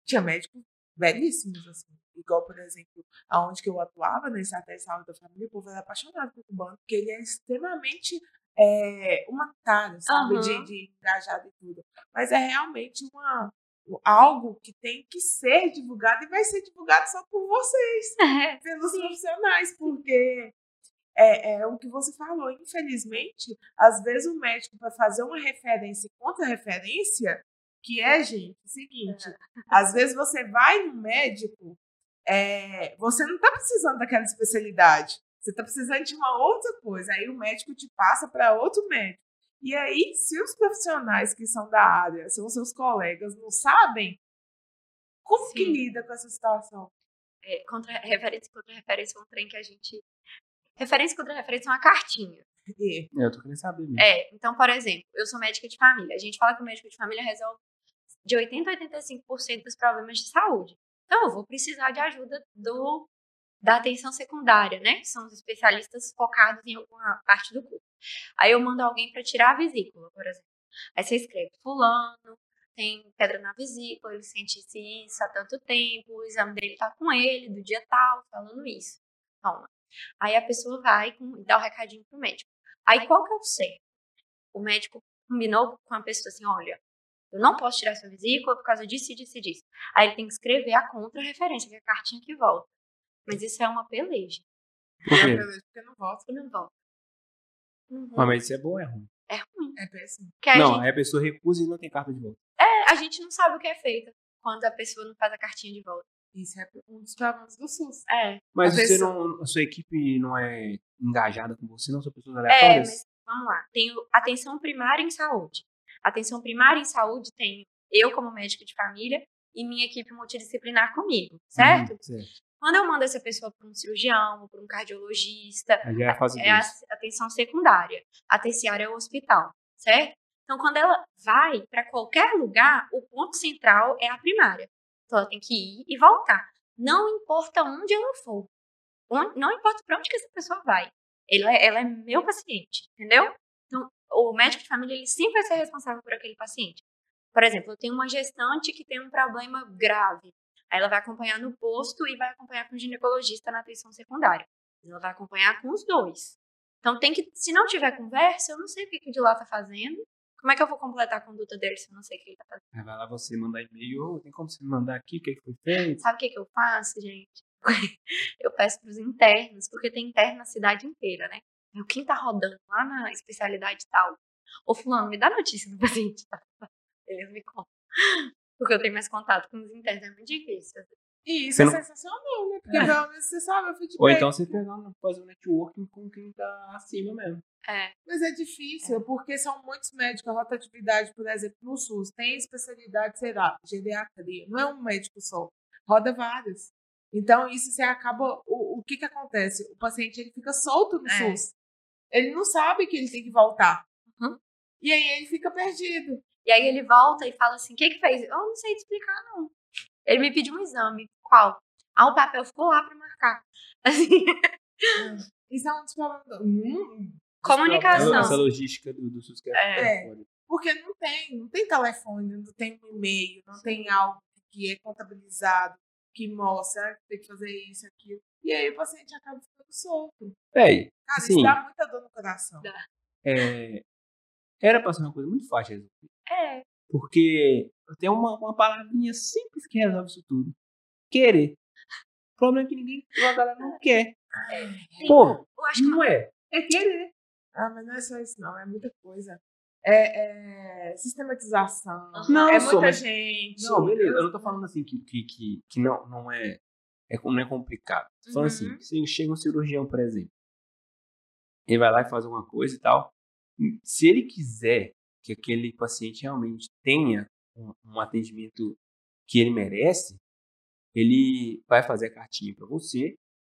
S2: Tinha médicos belíssimos, assim. Igual, por exemplo, aonde que eu atuava, na Estratégia de Saúde da Família, o povo era apaixonado pelo cubano, porque ele é extremamente é, humanitário, sabe?
S3: Aham.
S2: De, de engajado e tudo. Mas é realmente uma, algo que tem que ser divulgado e vai ser divulgado só por vocês, [LAUGHS] pelos profissionais, porque é, é o que você falou. Infelizmente, às vezes o médico, para fazer uma referência e contra-referência, que é, gente, o seguinte: às vezes você vai no médico, é, você não está precisando daquela especialidade, você está precisando de uma outra coisa. Aí o médico te passa para outro médico. E aí, se os profissionais que são da área, são seus colegas, não sabem, como que
S3: Sim.
S2: lida com essa situação?
S3: É, contra, referência contra referência é um trem que a gente. Referência contra referência é uma cartinha.
S2: E,
S1: É, eu tô querendo saber mesmo.
S3: É, então, por exemplo, eu sou médica de família. A gente fala que o médico de família resolve de 80% a 85% dos problemas de saúde. Então, eu vou precisar de ajuda do da atenção secundária, né? Que são os especialistas focados em alguma parte do corpo. Aí eu mando alguém para tirar a vesícula, por exemplo. Aí você escreve, fulano, tem pedra na vesícula, ele sente isso há tanto tempo, o exame dele tá com ele, do dia tal, falando isso. Toma. Aí a pessoa vai com, dá o recadinho pro médico. Aí qual que é o certo? O médico combinou com a pessoa assim, olha, eu não posso tirar sua vesícula por causa disso, disso e disso. Aí ele tem que escrever a contra-referência, que é a cartinha que volta. Mas isso é uma peleja.
S1: Por quê?
S2: porque não volta.
S3: E não volta. Uhum.
S1: Mas, isso é bom ou é ruim?
S3: É ruim.
S2: É péssimo.
S1: Não,
S3: gente,
S1: aí a pessoa recusa e não tem carta de volta.
S3: é, a gente não sabe o que é feito quando a pessoa não faz a cartinha de volta.
S2: Isso é um dos problemas do SUS.
S3: É,
S1: Mas
S2: A
S1: você
S2: pessoa-
S1: não, a sua equipe não é engajada com você, não? São pessoas
S3: é,
S1: aleatórias?
S3: mas vamos lá. Tem atenção primária em saúde. Atenção primária em saúde tem eu como médica de família e minha equipe multidisciplinar comigo, certo?
S1: Uhum, certo.
S3: Quando eu mando essa pessoa para um cirurgião, para um cardiologista,
S1: é a
S3: é a atenção secundária. A terciária é o hospital, certo? Então, quando ela vai para qualquer lugar, o ponto central é a primária. Então, ela tem que ir e voltar. Não importa onde ela for. Não importa para onde que essa pessoa vai. Ela é, ela é meu paciente, entendeu? Então, o médico de família, ele sempre vai ser responsável por aquele paciente. Por exemplo, eu tenho uma gestante que tem um problema grave. Aí ela vai acompanhar no posto e vai acompanhar com o ginecologista na atenção secundária. Ela vai acompanhar com os dois. Então tem que, se não tiver conversa, eu não sei o que, que o de lá tá fazendo. Como é que eu vou completar a conduta dele se eu não sei o que ele tá fazendo?
S1: Vai lá você mandar e-mail, "Ô, tem como você mandar aqui o que, que foi feito?
S3: Sabe o que, que eu faço, gente? [LAUGHS] Eu peço pros internos, porque tem interno na cidade inteira, né? Eu, quem tá rodando lá na especialidade tal? Ô, fulano, me dá notícia do [LAUGHS] paciente. Eles me contam. Porque eu tenho mais contato com os internos, é muito difícil.
S2: E isso
S1: Você
S2: é
S1: não-
S2: sensacional, né? Porque pelo menos você sabe o feedback.
S1: Ou então você pegar, fazer um networking com quem tá acima mesmo.
S3: É,
S2: Mas é difícil, porque são muitos médicos. A rotatividade, por exemplo, no SUS, tem especialidade, sei lá, geriatria. Não é um médico só. Roda vários. Então, isso você acaba. O, o que que acontece? O paciente ele fica solto no
S3: É.
S2: SUS. Ele não sabe que ele tem que voltar.
S3: Uhum.
S2: E aí ele fica perdido.
S3: E aí ele volta e fala assim: o que que fez? Eu não sei te explicar, não. Ele me pediu um exame. Qual? Ah, o papel ficou lá pra marcar. [LAUGHS] Assim,
S2: Isso é um dos problemas. Hum,
S3: comunicação.
S1: Essa logística do, do SUS que
S2: É.
S1: foda.
S2: Porque não tem, não tem telefone, não tem um e-mail, não tem algo que é contabilizado, que mostra que tem que fazer isso, aquilo. E aí o paciente acaba ficando solto.
S1: Véi,
S2: Cara,
S1: Assim,
S2: isso dá muita dor no coração.
S3: Dá.
S1: é, era pra ser uma coisa muito fácil de resolver.
S3: É,
S1: Porque tem uma, uma palavrinha simples que resolve isso tudo. Querer. O problema é que ninguém, a galera não quer.
S3: sim.
S1: Pô,
S3: eu acho que
S1: não é.
S2: É querer. Ah, mas não é só isso, não. É muita coisa. É, é sistematização.
S1: Não,
S2: é muita
S1: mas-
S2: gente.
S1: Não, beleza. Eu não tô falando assim que, que, que, que não, não, é, é, não é complicado. Falando assim,
S3: Uhum.
S1: se chega um cirurgião, por exemplo, ele vai lá e faz alguma coisa e tal. Se ele quiser que aquele paciente realmente tenha um, um atendimento que ele merece, ele vai fazer a cartinha para você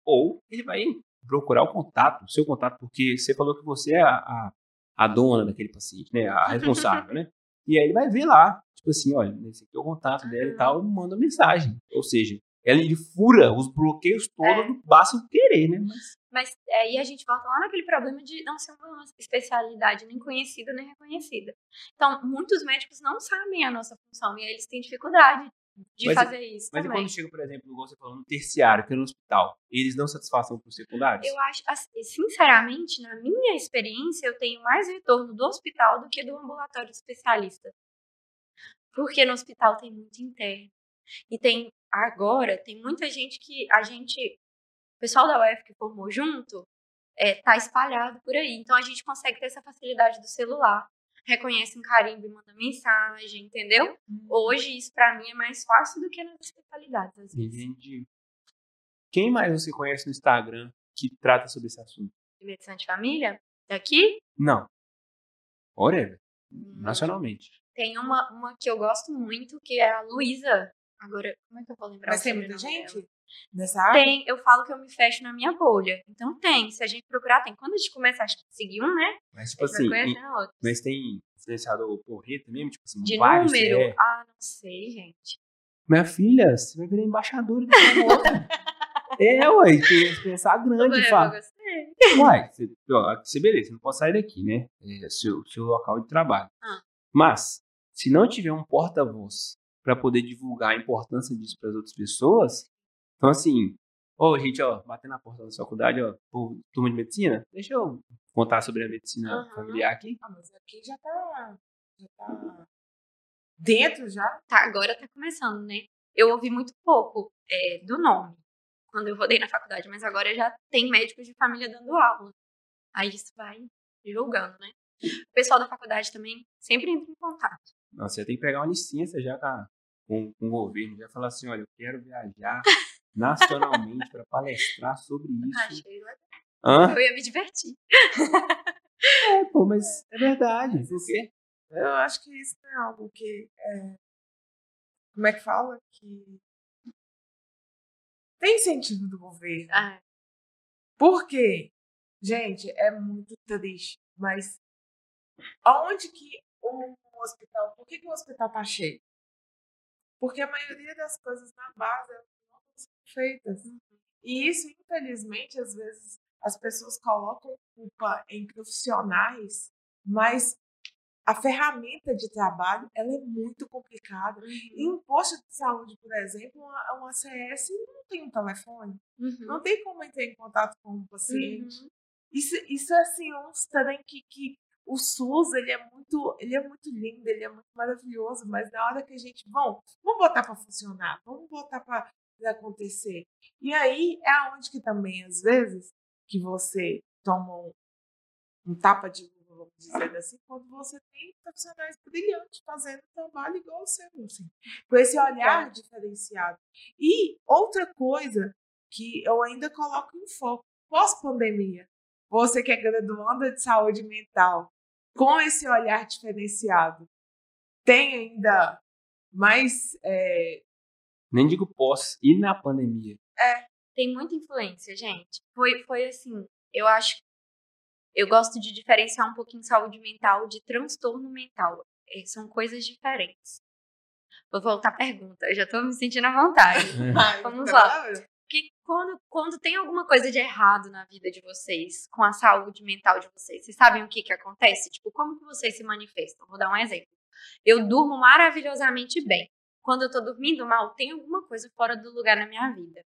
S1: ou ele vai procurar o contato, o seu contato, porque você falou que você é a, a, a dona daquele paciente, né? A responsável, né? [LAUGHS] E aí ele vai ver lá, tipo assim, olha, esse aqui é o contato dela e tal, manda mensagem. Ou seja, ele, fura os bloqueios todos,
S3: É.
S1: do basta o querer, né? Mas,
S3: Mas aí a gente volta lá naquele problema de não ser uma especialidade nem conhecida nem reconhecida. Então, muitos médicos não sabem a nossa função e aí eles têm dificuldade de
S1: Mas-
S3: fazer isso
S1: mas e
S3: também.
S1: quando chega, por exemplo, igual você falou, no terciário, que é no hospital, eles dão satisfação para os secundários?
S3: Eu acho, assim, sinceramente, na minha experiência, eu tenho mais retorno do hospital do que do ambulatório especialista. Porque no hospital tem muito interno. E tem, agora, tem muita gente que a gente, o pessoal da UF que formou junto, é, tá espalhado por aí. Então a gente consegue ter essa facilidade do celular. Reconhece um carimbo e manda mensagem, entendeu? Hoje isso pra mim é mais fácil do que nas especialidades, às vezes.
S1: Entendi. Quem mais você conhece no Instagram que trata sobre esse assunto?
S3: Medicina de família, daqui,
S1: Não. Whatever.
S3: hum,
S1: Nacionalmente.
S3: Tem uma, uma que eu gosto muito, que é a Luísa. Agora, como é que eu vou lembrar
S2: Mas tem muita gente
S3: dela?
S2: nessa área?
S3: Tem, eu falo que eu me fecho na minha bolha. Então tem, se a gente procurar, tem. Quando a gente começa a seguir um, né?
S1: Mas, tipo assim, e-
S3: outro.
S1: mas tem influenciador porreta mesmo? Tipo assim,
S3: De
S1: vários,
S3: número?
S1: é.
S3: Ah, não sei, gente.
S1: Minha filha, você vai virar embaixadora do [LAUGHS] é, ué, tem que pensar grande,
S3: eu,
S1: fala.
S3: eu.
S1: Uai, você, ó, você beleza, você não pode sair daqui, né? É seu, seu local de trabalho.
S3: Ah.
S1: Mas, se não tiver um porta-voz para poder divulgar a importância disso para as outras pessoas, então assim, ô gente, ó, batendo na porta da faculdade, ó, turma de medicina, deixa eu contar sobre a medicina
S3: Aham.
S1: familiar aqui.
S2: Ah, mas aqui já tá, já tá dentro já.
S3: Tá, agora tá começando, né? Eu ouvi muito pouco é, do nome quando eu rodei na faculdade, mas agora já tem médicos de família dando aula. Aí isso vai divulgando, né? O pessoal da faculdade também sempre entra em contato.
S1: Não, você tem que pegar uma licença já com, a- com, com o governo, já falar assim, olha, eu quero viajar nacionalmente para palestrar sobre [LAUGHS] isso.
S3: Achei legal.
S1: Hã?
S3: Eu ia me divertir.
S1: É, pô, mas [LAUGHS] é verdade. Por quê?
S2: Eu acho que isso é algo que. é, como é que fala? Que. Tem incentivo do governo.
S3: Ah,
S2: Por quê? Gente, é muito triste, mas aonde que o hospital, por que, que o hospital tá cheio? Porque a maioria das coisas na base não são feitas. E isso, infelizmente, às vezes as pessoas colocam culpa em profissionais, mas a ferramenta de trabalho ela é muito complicada. E um posto de saúde, por exemplo, uma, uma CS não tem um telefone.
S3: uhum.
S2: Não tem como entrar em contato com o paciente.
S3: Uhum.
S2: Isso, isso é assim, um trem que, que o SUS ele é muito, ele é muito lindo, ele é muito maravilhoso, mas na hora que a gente, bom, vamos botar para funcionar, vamos botar para acontecer. E aí é aonde que também às vezes que você toma um, um tapa de luva, vamos dizer assim, quando você tem profissionais brilhantes fazendo trabalho igual o seu, assim, com esse olhar diferenciado. E outra coisa que eu ainda coloco em foco, pós-pandemia, você que é graduanda de saúde mental, com esse olhar diferenciado, tem ainda mais. é,
S1: Nem digo pós, e na pandemia.
S3: Tem muita influência, gente. Foi, foi assim, eu acho. Eu gosto de diferenciar um pouquinho saúde mental de transtorno mental. Eh, São coisas diferentes. Vou voltar à pergunta, eu já tô me sentindo à vontade. [LAUGHS] Vamos
S2: tá
S3: lá. Porque quando, quando tem alguma coisa de errado na vida de vocês, com a saúde mental de vocês, vocês sabem o que que acontece? Tipo, como que vocês se manifestam? Vou dar um exemplo. Eu durmo maravilhosamente bem. Quando eu tô dormindo mal, tem alguma coisa fora do lugar na minha vida.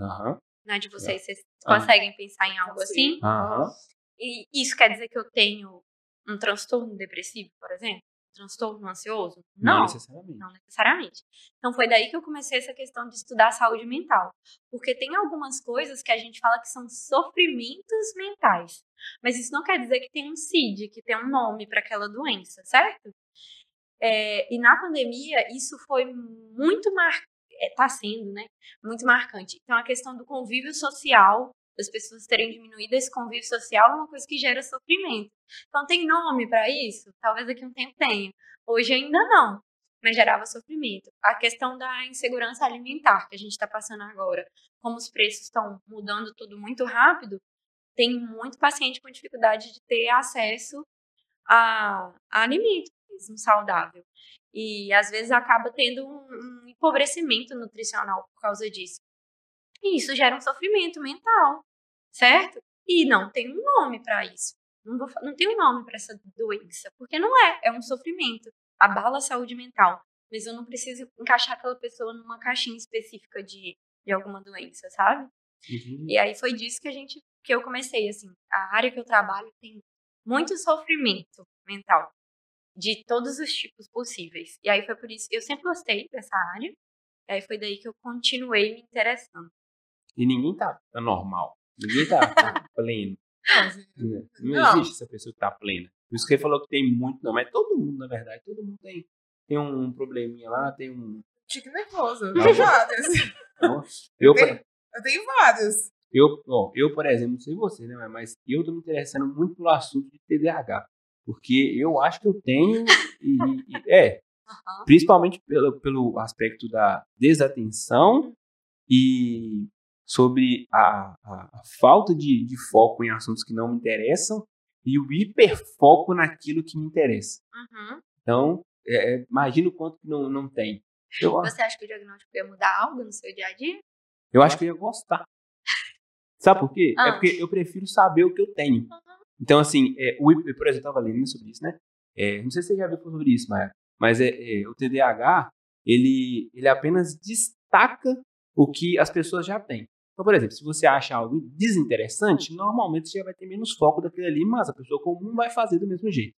S1: Aham.
S3: Na de vocês, vocês
S1: Ah.
S3: conseguem pensar em algo assim?
S1: Aham.
S3: E isso quer dizer que eu tenho um transtorno depressivo, por exemplo? Transtorno ansioso?
S1: Não,
S3: Não,
S1: necessariamente.
S3: não necessariamente. Então foi daí que eu comecei essa questão de estudar saúde mental. Porque tem algumas coisas que a gente fala que são sofrimentos mentais. Mas isso não quer dizer que tem um CID, que tem um nome para aquela doença, certo? É, e na pandemia, isso foi muito marcante, está sendo, né? Muito marcante. Então, a questão do convívio social, das pessoas terem diminuído esse convívio social, é uma coisa que gera sofrimento. Então, tem nome para isso? Talvez daqui a um tempo tenha. Hoje ainda não, mas gerava sofrimento. A questão da insegurança alimentar que a gente está passando agora, como os preços estão mudando tudo muito rápido, tem muito paciente com dificuldade de ter acesso a, a alimento mesmo saudável. E às vezes acaba tendo um, um empobrecimento nutricional por causa disso. E isso gera um sofrimento mental, certo? E não tem um nome para isso. Não, vou, não tem um nome para essa doença, porque não é, é um sofrimento. Abala a saúde mental. Mas eu não preciso encaixar aquela pessoa numa caixinha específica de, de alguma doença, sabe?
S1: Uhum.
S3: E aí foi disso que a gente que eu comecei assim, a área que eu trabalho tem muito sofrimento mental de todos os tipos possíveis. E aí foi por isso, eu sempre gostei dessa área. E aí foi daí que eu continuei me interessando.
S1: E ninguém tá, tá normal. Ninguém tá, tá [LAUGHS] pleno.
S2: Não, gente,
S1: né? Não,
S2: Não.
S1: existe essa pessoa que tá plena. Por isso que ele falou que tem muito, não, mas todo mundo, na verdade, todo mundo tem, tem um probleminha lá, tem um.
S2: tique nervoso. Eu tenho vários.
S1: Eu,
S2: tenho vários.
S1: eu, ó, eu, por exemplo, não sei você, né? Mas eu tô me interessando muito pelo assunto de TDAH. Porque eu acho que eu tenho. E, e- é, principalmente pelo, pelo aspecto da desatenção e sobre a, a- a falta de, de foco em assuntos que não me interessam e o hiperfoco naquilo que me interessa.
S3: Uhum.
S1: Então, é, é, imagina o quanto que não, não tem. Eu,
S3: Você acha que o diagnóstico ia mudar algo no seu dia a dia?
S1: eu acho que eu ia gostar. Sabe por quê? É
S3: Ah.
S1: porque eu prefiro saber o que eu tenho. Então, assim, é, o, por exemplo, eu estava lendo sobre isso, né? É, não sei se você já viu sobre isso, Maia, mas é, é, o TDAH, ele, ele apenas destaca o que as pessoas já têm. Então, por exemplo, se você acha algo desinteressante, normalmente você já vai ter menos foco daquilo ali, mas a pessoa comum vai fazer do mesmo jeito.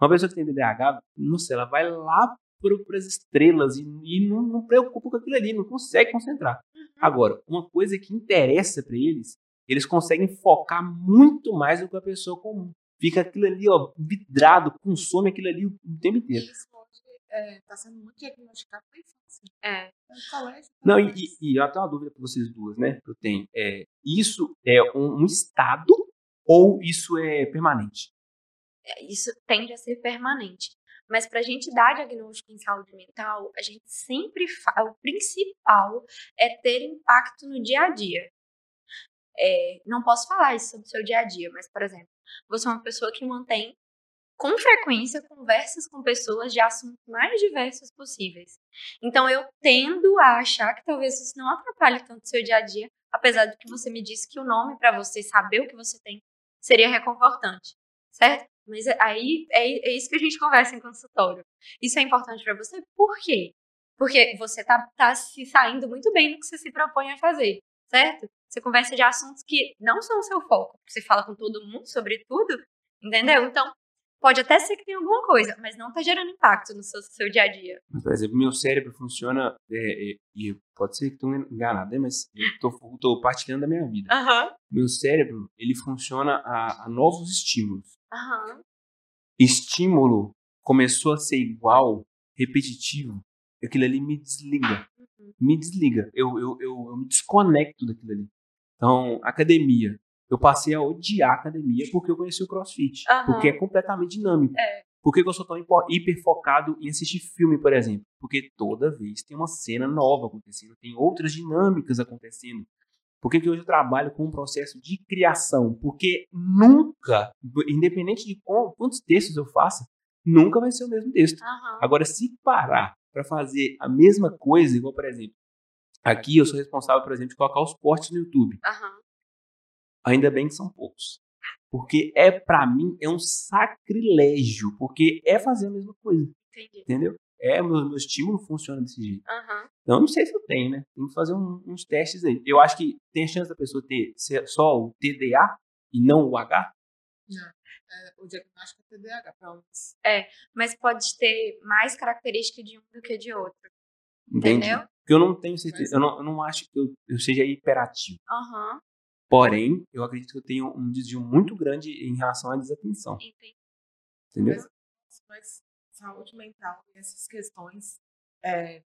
S1: Uma pessoa que tem TDAH, não sei, ela vai lá para as estrelas e, e não, não preocupa com aquilo ali, não consegue concentrar. Agora, uma coisa que interessa para eles, eles conseguem focar muito mais do que a pessoa comum. Fica aquilo ali, ó, vidrado, consome aquilo ali o tempo inteiro.
S2: Isso hoje está sendo muito diagnosticado na infância.
S3: É.
S2: No colégio.
S1: Não, e, e- eu tenho uma dúvida para vocês duas, né? Que eu tenho. É, isso é um, um estado ou isso é permanente?
S3: Isso tende a ser permanente. Mas para a gente dar diagnóstico em saúde mental, a gente sempre fala, o principal é ter impacto no dia a dia. É, não posso falar isso sobre o seu dia a dia, mas, por exemplo, você é uma pessoa que mantém com frequência conversas com pessoas de assuntos mais diversos possíveis. Então eu tendo a achar que talvez isso não atrapalhe tanto o seu dia a dia, apesar do que você me disse que o nome para você saber o que você tem seria reconfortante, certo? Mas aí é, é isso que a gente conversa em consultório. Isso é importante para você, por quê? Porque você tá, tá se saindo muito bem no que você se propõe a fazer, certo? Você conversa de assuntos que não são o seu foco. Você fala com todo mundo sobre tudo, entendeu? Então, pode até ser que tenha alguma coisa, mas não tá gerando impacto no seu, seu dia a dia.
S1: Mas, por exemplo, meu cérebro funciona, é, é, e pode ser que estou enganado, né? mas eu estou partilhando da minha vida.
S3: Aham.
S1: Meu cérebro, ele funciona a, a novos estímulos.
S3: Aham.
S1: Estímulo começou a ser igual, repetitivo, aquilo ali me desliga. Me desliga. Eu, eu, eu, eu me desconecto daquilo ali. Então, academia. Eu passei a odiar a academia porque eu conheci o crossfit.
S3: Aham.
S1: Porque é completamente dinâmico.
S3: É.
S1: Por que eu sou tão hiper focado em assistir filme, por exemplo? Porque toda vez tem uma cena nova acontecendo, tem outras dinâmicas acontecendo. Por que, que hoje eu trabalho com um processo de criação? Porque nunca, independente de quantos textos eu faça, nunca vai ser o mesmo texto.
S3: Aham.
S1: Agora, se parar para fazer a mesma coisa, igual, por exemplo, aqui eu sou responsável, por exemplo, de colocar os cortes no YouTube.
S3: Aham.
S1: Ainda bem que são poucos. Porque é, para mim, é um sacrilégio. Porque é fazer a mesma coisa,
S3: Entendi.
S1: entendeu? É, meu, meu estímulo funciona desse jeito.
S3: Aham.
S1: Então, eu não sei se eu tenho, né? Tem que fazer um- uns testes aí. Eu acho que tem a chance da pessoa ter ser só o TDA e não o H.
S2: é, o diagnóstico é TDAH, pelo menos.
S3: Mas pode ter mais característica de um do que de outro.
S1: Entendi.
S3: Entendeu?
S1: Porque eu não tenho certeza, eu não, eu não acho que eu, eu seja hiperativo.
S3: Aham,
S1: Porém, eu acredito que eu tenho um desvio muito grande em relação à desatenção.
S3: entendi.
S1: Entendeu?
S2: Mas, mas saúde mental e essas questões, é,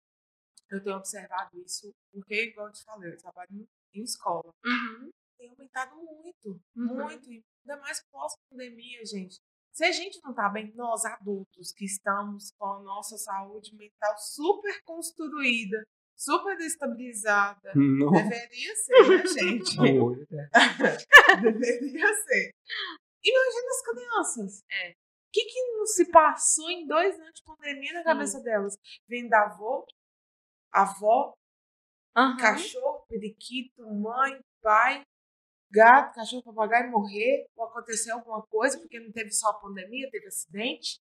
S2: eu tenho observado isso, porque, igual eu te falei, eu trabalho em, escola.
S3: Uhum,
S2: Tem aumentado muito,
S3: Uhum.
S2: muito, e ainda mais pós-pandemia, gente. Se a gente não tá bem, nós adultos que estamos com a nossa saúde mental super construída, super destabilizada,
S1: Não.
S2: deveria ser, né, gente? [LAUGHS]
S1: Não, é. [LAUGHS]
S2: Deveria ser. Imagina as crianças.
S3: É.
S2: O que, que não se passou em dois anos de pandemia na
S3: Sim.
S2: cabeça delas? Vem da avó, avó,
S3: aham.
S2: cachorro, periquito, mãe, pai, gato, cachorro, papagaio morrer, ou acontecer alguma coisa, porque não teve só a pandemia, teve acidente,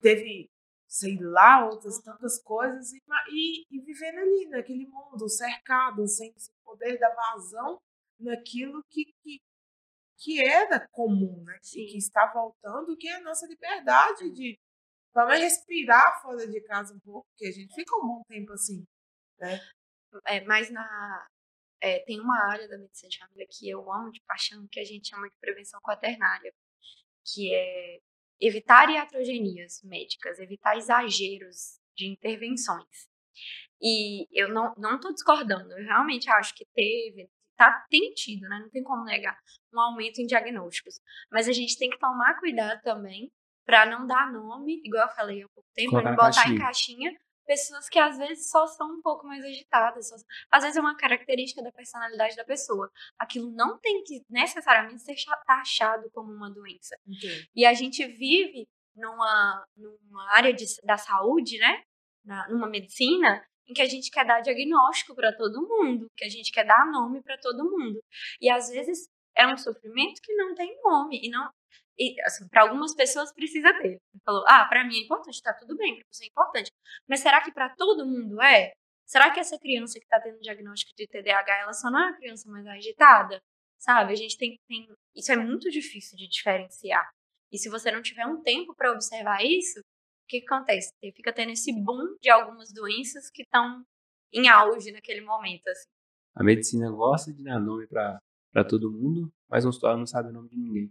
S2: teve, sei lá, outras tantas coisas, e, e, e vivendo ali, naquele mundo, cercado, sem poder da vazão naquilo que, que, que era comum, né?
S3: Sim.
S2: Que está voltando, que é a nossa liberdade de vamos respirar fora de casa um pouco, porque a gente fica um bom tempo assim.
S3: É, mas na, é, tem uma área da medicina de família que eu amo de paixão, que a gente chama de prevenção quaternária, que é evitar iatrogenias médicas, evitar exageros de intervenções. E eu não não estou discordando, eu realmente acho que teve, tá, tem tido, né? Não tem como negar um aumento em diagnósticos. Mas a gente tem que tomar cuidado também para não dar nome, igual eu falei há pouco tempo, não botar em
S1: caixinha.
S3: Pessoas que às vezes só são um pouco mais agitadas. só- às vezes é uma característica da personalidade da pessoa. Aquilo não tem que necessariamente ser taxado como uma doença.
S2: Entende?
S3: E a gente vive numa, numa área de- da saúde, né? Na- numa medicina, em que a gente quer dar diagnóstico para todo mundo, que a gente quer dar nome para todo mundo. E às vezes é um sofrimento que não tem nome. E não. E, assim, para algumas pessoas precisa ter. Ele falou, ah, para mim é importante, tá tudo bem, para você é importante. Mas será que para todo mundo é? Será que essa criança que está tendo diagnóstico de TDAH, ela só não é uma criança mais agitada? Sabe? A gente tem, tem. Isso é muito difícil de diferenciar. E se você não tiver um tempo para observar isso, o que, que acontece? Você fica tendo esse boom de algumas doenças que estão em auge naquele momento. Assim.
S1: A medicina gosta de dar nome pra todo mundo, mas o história não sabe o nome de ninguém.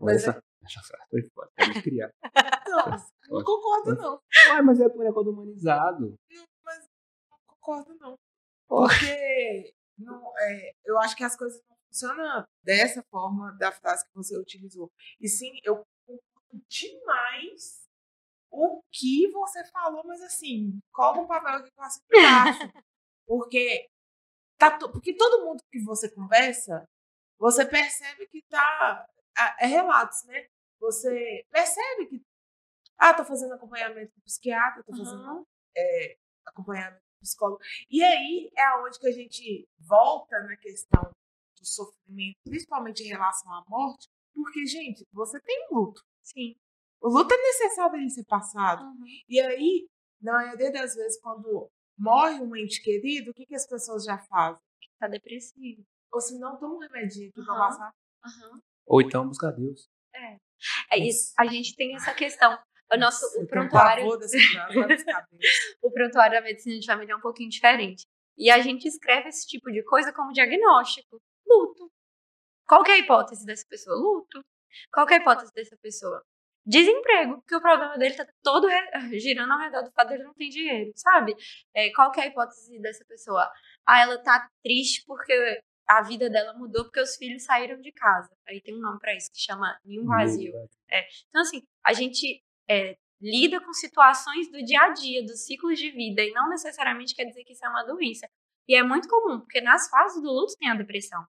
S2: Mas
S1: Essa, essa frase foi foda, pode criar. [LAUGHS]
S2: Não, não concordo, não.
S1: Ué, mas é por negócio do humanizado.
S2: Não, Mas não concordo, não. Porque não, é, eu acho que as coisas não funcionam dessa forma da frase que você utilizou. E sim, eu concordo demais o que você falou, mas assim, coloca um papel aqui com assim embaixo. [LAUGHS] Porque, tá porque todo mundo que você conversa, você percebe que tá. É relatos, né? Você percebe que. Ah, tô fazendo acompanhamento com psiquiatra, tô fazendo
S3: Aham.
S2: é, acompanhamento com psicólogo. E aí é onde que a gente volta na questão do sofrimento, principalmente em relação à morte, porque, gente, você tem luto.
S3: Sim.
S2: O luto é necessário ele ser passado.
S3: Uhum.
S2: E aí, na maioria das vezes, quando morre um ente querido, o que, que as pessoas já fazem?
S3: Tá depressivo.
S2: Ou se não, toma um remedinho aqui pra
S3: Aham.
S2: passar.
S3: Aham.
S1: Ou então buscar Deus.
S3: É isso. A gente tem essa questão. O nosso o prontuário, [LAUGHS] o prontuário da medicina de família é um pouquinho diferente. E a gente escreve esse tipo de coisa como diagnóstico. Luto. Qual que é a hipótese dessa pessoa? Luto. Qual que é a hipótese dessa pessoa? Desemprego, porque o problema dele tá todo [LAUGHS] girando ao redor do fato dele não ter dinheiro, sabe? É, qual é a hipótese dessa pessoa? Ah, ela tá triste porque a vida dela mudou porque os filhos saíram de casa. Aí tem um nome pra isso que chama ninho vazio. Então, assim, a gente é, lida com situações do dia a dia, dos ciclos de vida, e não necessariamente quer dizer que isso é uma doença. E é muito comum, porque nas fases do luto tem a depressão.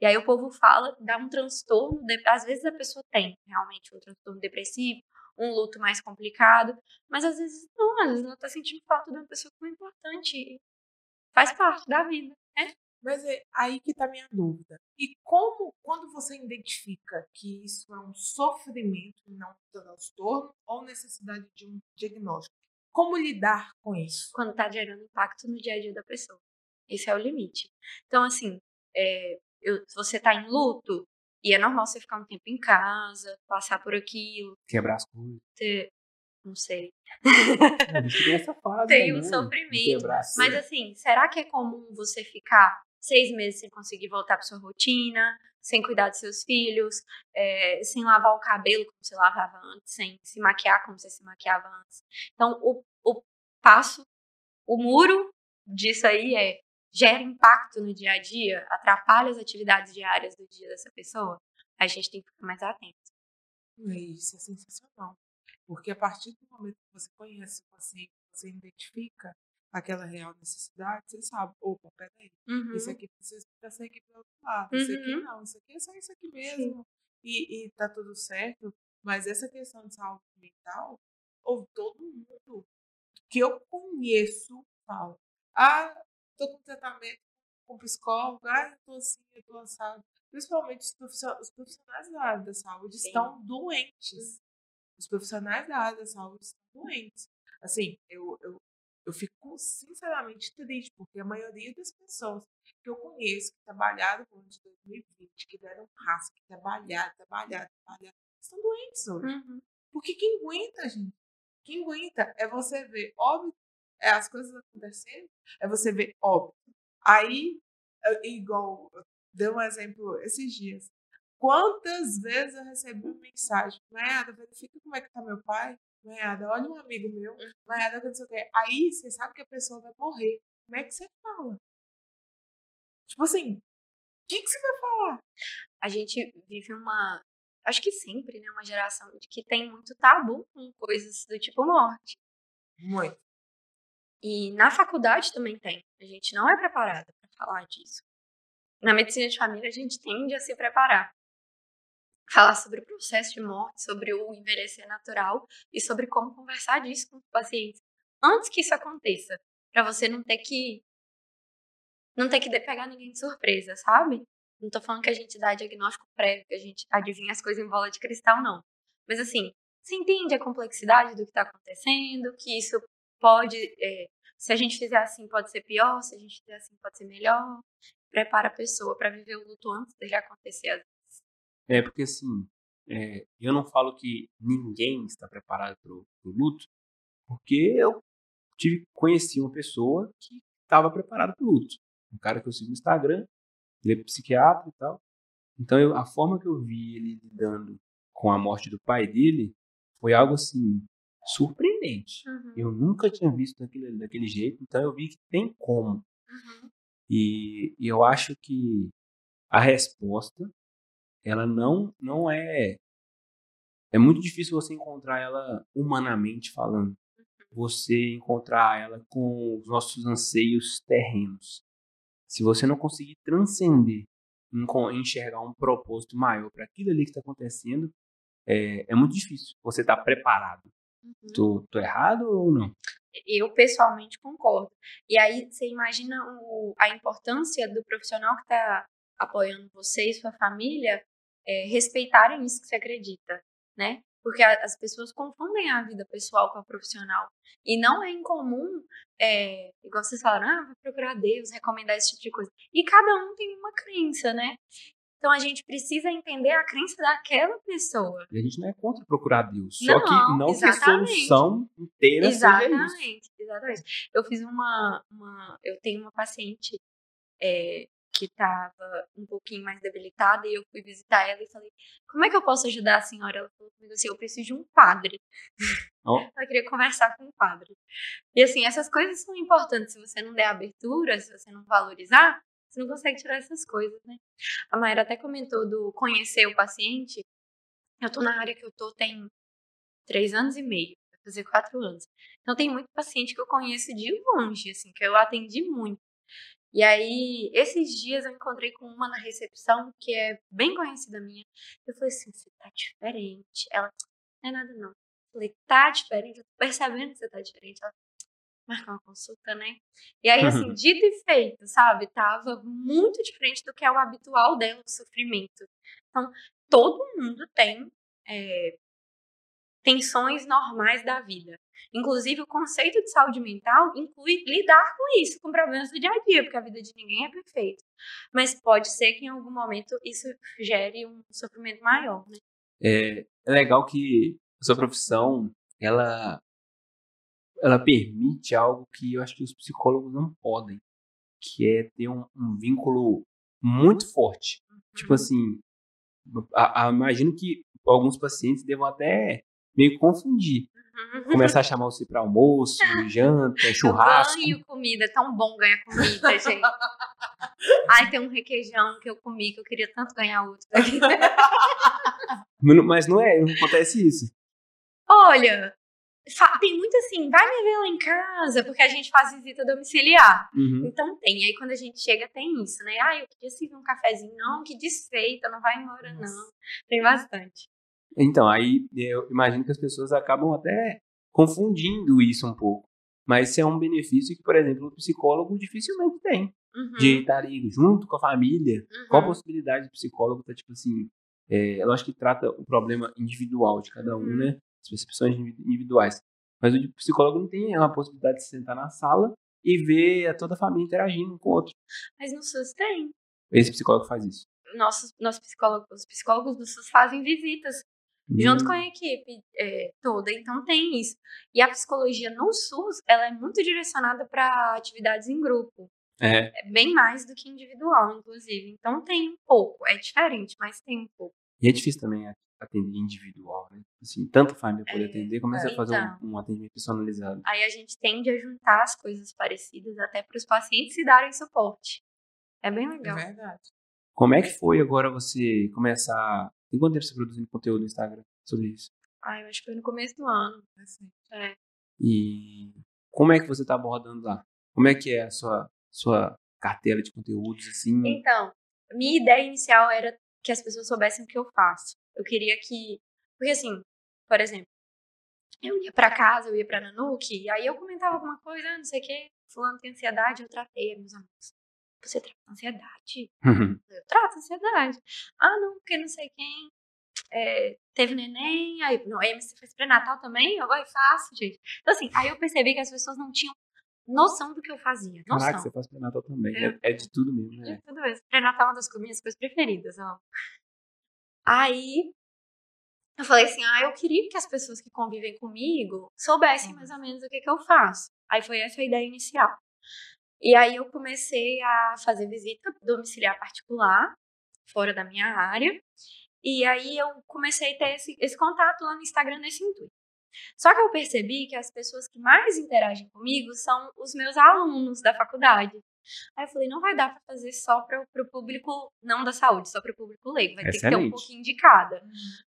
S3: E aí o povo fala, dá um transtorno, às vezes a pessoa tem realmente um transtorno depressivo, um luto mais complicado, mas às vezes não, às vezes ela tá sentindo falta de uma pessoa que é importante. Faz parte da vida.
S2: Mas é aí que está a minha dúvida. E como, quando você identifica que isso é um sofrimento e não um transtorno ou necessidade de um diagnóstico, como lidar com isso?
S3: quando tá gerando impacto no dia a dia da pessoa. Esse é o limite. Então, assim, é, eu- se você tá em luto E é normal você ficar um tempo em casa, passar por aquilo,
S1: Quebrar as coisas.
S3: ter. Não sei.
S1: Gente tem essa [LAUGHS] fase.
S3: Tem um
S1: de
S3: sofrimento. Mas assim, será que é comum você ficar seis meses sem conseguir voltar para sua rotina, sem cuidar dos seus filhos, é, sem lavar o cabelo como você lavava antes, sem se maquiar como você se maquiava antes? Então, o, o passo, o muro disso aí é gera impacto no dia a dia, atrapalha as atividades diárias do dia dessa pessoa. A gente tem que ficar mais atento.
S2: Isso é sensacional. Porque a partir do momento que você conhece o paciente, você identifica aquela real necessidade, você sabe, opa, peraí,
S3: Uhum.
S2: isso aqui precisa pra seguir para outro lado, isso aqui
S3: Uhum.
S2: não, isso aqui é só isso aqui mesmo. E, e tá tudo certo. Mas essa questão de saúde mental, ou todo mundo que eu conheço fala, ah, tô com tratamento com psicólogo, ah, eu tô assim, eu tô assado. Principalmente os profissionais, os profissionais da área da saúde
S3: Sim.
S2: estão doentes. Os profissionais da área da saúde estão doentes. Assim, eu, eu, eu fico sinceramente triste, porque a maioria das pessoas que eu conheço que trabalharam no ano de 2020, que deram raça, que trabalharam, trabalharam, trabalharam, estão doentes hoje.
S3: Uhum.
S2: Porque quem aguenta, gente? Quem aguenta é você ver óbito, é as coisas acontecendo, é você ver óbito. Aí, igual, dei um exemplo esses dias. Quantas vezes eu recebi uma mensagem, Maiada, verifica como é que tá meu pai. Maiada, olha um amigo meu. Maiada, que não sei o quê. Aí você sabe que a pessoa vai morrer. Como é que você fala? Tipo assim, o que, que você vai falar?
S3: a gente vive uma. Acho que sempre, né? Uma geração de que tem muito tabu com coisas do tipo morte.
S2: Muito.
S3: E na faculdade também tem. A gente não é preparada para falar disso. Na medicina de família, a gente tende a se preparar. Falar sobre o processo de morte, sobre o envelhecer natural e sobre como conversar disso com os pacientes antes que isso aconteça. Para você não ter que. Não ter que pegar ninguém de surpresa, sabe? Não tô falando que a gente dá diagnóstico prévio, que a gente adivinha as coisas em bola de cristal, não. Mas assim, você entende a complexidade do que está acontecendo, que isso pode, é, se a gente fizer assim, pode ser pior, se a gente fizer assim, pode ser melhor. Prepara a pessoa para viver o luto antes dele acontecer. às.
S1: É, porque assim, é, eu não falo que ninguém está preparado para o luto, porque eu tive, conheci uma pessoa que estava preparada para o luto. Um cara que eu sigo no Instagram, ele é psiquiatra e tal. Então, eu- a forma que eu vi ele lidando com a morte do pai dele foi algo assim, surpreendente. Eu nunca tinha visto daquele, daquele jeito, então eu vi que tem como.
S3: Uhum.
S1: E, e eu acho que a resposta, ela não, não é. É muito difícil você encontrar ela humanamente falando. Você encontrar ela com os nossos anseios terrenos. Se você não conseguir transcender, enxergar um propósito maior para aquilo ali que está acontecendo, é, é muito difícil. Você estar preparado.
S3: Uhum.
S1: Tô, tô errado ou não?
S3: Eu pessoalmente concordo. E aí você imagina o- a importância do profissional que está apoiando você e sua família é, respeitarem isso que você acredita, né? Porque a- as pessoas confundem a vida pessoal com a profissional. E não é incomum, é, igual vocês falaram, ah, vai procurar Deus, recomendar esse tipo de coisa. E cada um tem uma crença, né? Então a gente precisa entender a crença daquela pessoa.
S1: E a gente não é contra procurar Deus. Só
S3: Não,
S1: que não que a
S3: exatamente.
S1: solução inteira seja isso.
S3: Exatamente, exatamente. Eu fiz uma, uma. Eu tenho uma paciente é, que estava um pouquinho mais debilitada e eu fui visitar ela e falei: Como é que eu posso ajudar a senhora? Ela falou comigo assim: Eu preciso de um padre.
S1: Ó. [LAUGHS]
S3: Ela queria conversar com um padre. E assim, essas coisas são importantes. Se você não der abertura, se você não valorizar, você não consegue tirar essas coisas, né? A Mayra até comentou do conhecer o paciente. Eu tô na área que eu tô tem três anos e meio, vai fazer quatro anos. Então tem muito paciente que eu conheço de longe, assim, que eu atendi muito. E aí, esses dias eu encontrei com uma na recepção que é bem conhecida minha. Eu falei assim, você tá diferente. Ela, não é nada não. Eu falei, tá diferente, eu tô percebendo que você tá diferente. Ela, marcar uma consulta, né? E aí, assim, [LAUGHS] dito e feito, sabe? Tava muito diferente do que é o habitual dela, o sofrimento. Então, todo mundo tem é, tensões normais da vida. Inclusive, o conceito de saúde mental inclui lidar com isso, com problemas do dia a dia, porque a vida de ninguém é perfeita. Mas pode ser que em algum momento isso gere um sofrimento maior, né?
S1: É, é legal que a sua profissão, ela, ela permite algo que eu acho que os psicólogos não podem, que é ter um, um vínculo muito forte. Tipo
S3: Uhum.
S1: assim, a- a- imagino que alguns pacientes devam até meio confundir.
S3: Uhum.
S1: Começar a chamar você para almoço, [LAUGHS] janta, churrasco.
S3: Eu ganho comida, é tão bom ganhar comida, [LAUGHS] gente. Ai, tem um requeijão que eu comi que eu queria tanto ganhar outro.
S1: Mas não- Mas não é, não acontece isso.
S3: Olha, tem muito assim, vai me ver lá em casa, porque a gente faz visita domiciliar.
S1: Uhum.
S3: Então tem. Aí quando a gente chega, tem isso, né? Ah, eu queria servir um cafezinho. Não, que desfeita, não vai embora, não.
S2: Nossa.
S3: Tem bastante.
S1: Então, aí eu imagino que as pessoas acabam até confundindo isso um pouco. Mas isso é um benefício que, por exemplo, o psicólogo dificilmente tem.
S3: Uhum,
S1: De estar ali junto com a família.
S3: uhum.
S1: Qual a possibilidade do psicólogo estar, tipo assim. É, lógico que trata o problema individual de cada um,
S3: Uhum.
S1: né? As percepções indivi- individuais. Mas o psicólogo não tem a possibilidade de sentar na sala e ver a toda a família interagindo um com o outro.
S3: Mas no SUS tem.
S1: Esse psicólogo faz isso.
S3: Nossos, nossos psicólogos, os psicólogos do SUS fazem visitas junto
S1: Hum,
S3: com a equipe é, toda, então tem isso. E a psicologia no SUS, ela é muito direcionada para atividades em grupo.
S1: É,
S3: É bem mais do que individual, inclusive. Então tem um pouco, é diferente, mas tem um pouco.
S1: E é difícil também atender individual, né? Assim, tanta família poder
S3: É,
S1: atender, começa a fazer
S3: então.
S1: um, um atendimento personalizado.
S3: Aí a gente tende a juntar as coisas parecidas até para os pacientes se darem suporte. É bem
S2: É
S3: legal.
S2: verdade.
S1: Como é que foi agora você começar... Tem quanto tempo você produzindo conteúdo no Instagram sobre isso?
S3: Ah, eu acho que foi no começo do ano.
S2: Assim,
S1: E como é que você tá abordando lá? Como é que é a sua, sua carteira de conteúdos, assim?
S3: Então, minha ideia inicial era que as pessoas soubessem o que eu faço. Eu queria que. Porque, assim, por exemplo, eu ia pra casa, eu ia pra Nanuque, e aí eu comentava alguma coisa, ah, não sei o quê, fulano tem ansiedade, eu tratei, meus amigos. Você trata ansiedade? Eu trato ansiedade. Ah, não, porque não sei quem é, teve neném, aí, não, aí você fez pré-natal também, eu vou e faço, gente. Então, assim, aí eu percebi que as pessoas não tinham noção do que eu fazia. Noção.
S1: Caraca, você faz pré-natal também.
S3: Eu-
S1: É, é de tudo mesmo, né?
S3: De tudo isso. Pré-natal é uma das minhas coisas preferidas. Ó. Aí eu falei assim: ah, eu queria que as pessoas que convivem comigo soubessem mais ou menos o que, que eu faço. Aí foi essa a ideia inicial. E aí eu comecei a fazer visita domiciliar particular, fora da minha área. E aí eu comecei a ter esse, esse contato lá no Instagram nesse intuito. Só que eu percebi que as pessoas que mais interagem comigo são os meus alunos da faculdade. Aí eu falei, não vai dar pra fazer só para o público não da saúde, só para o público leigo, vai ter que ter um
S1: Excelente.
S3: pouquinho de cada.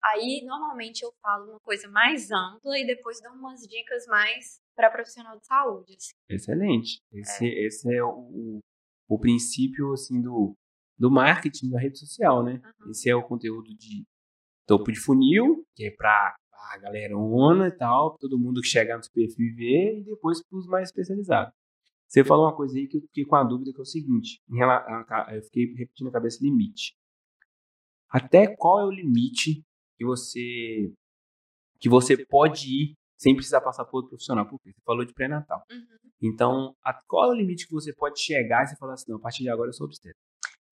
S3: Aí normalmente eu falo uma coisa mais ampla e depois dou umas dicas mais para profissional de saúde. assim.
S1: Excelente. Esse é, esse é o, o princípio, assim, do, do marketing da rede social, né?
S3: Uhum.
S1: Esse é o conteúdo de topo de funil, que é pra a galerona e tal, pra todo mundo que chegar no seu perfil e ver, e depois para os mais especializados. Você falou uma coisa aí que eu fiquei com a dúvida, que é o seguinte, a- a- eu fiquei repetindo na cabeça limite. Até qual é o limite que você que você pode ir sem precisar passar por outro profissional? Porque você falou de pré-natal.
S3: Uhum.
S1: Então, a, qual é o limite que você pode chegar e você falar assim, não, a partir de agora eu sou obstetra?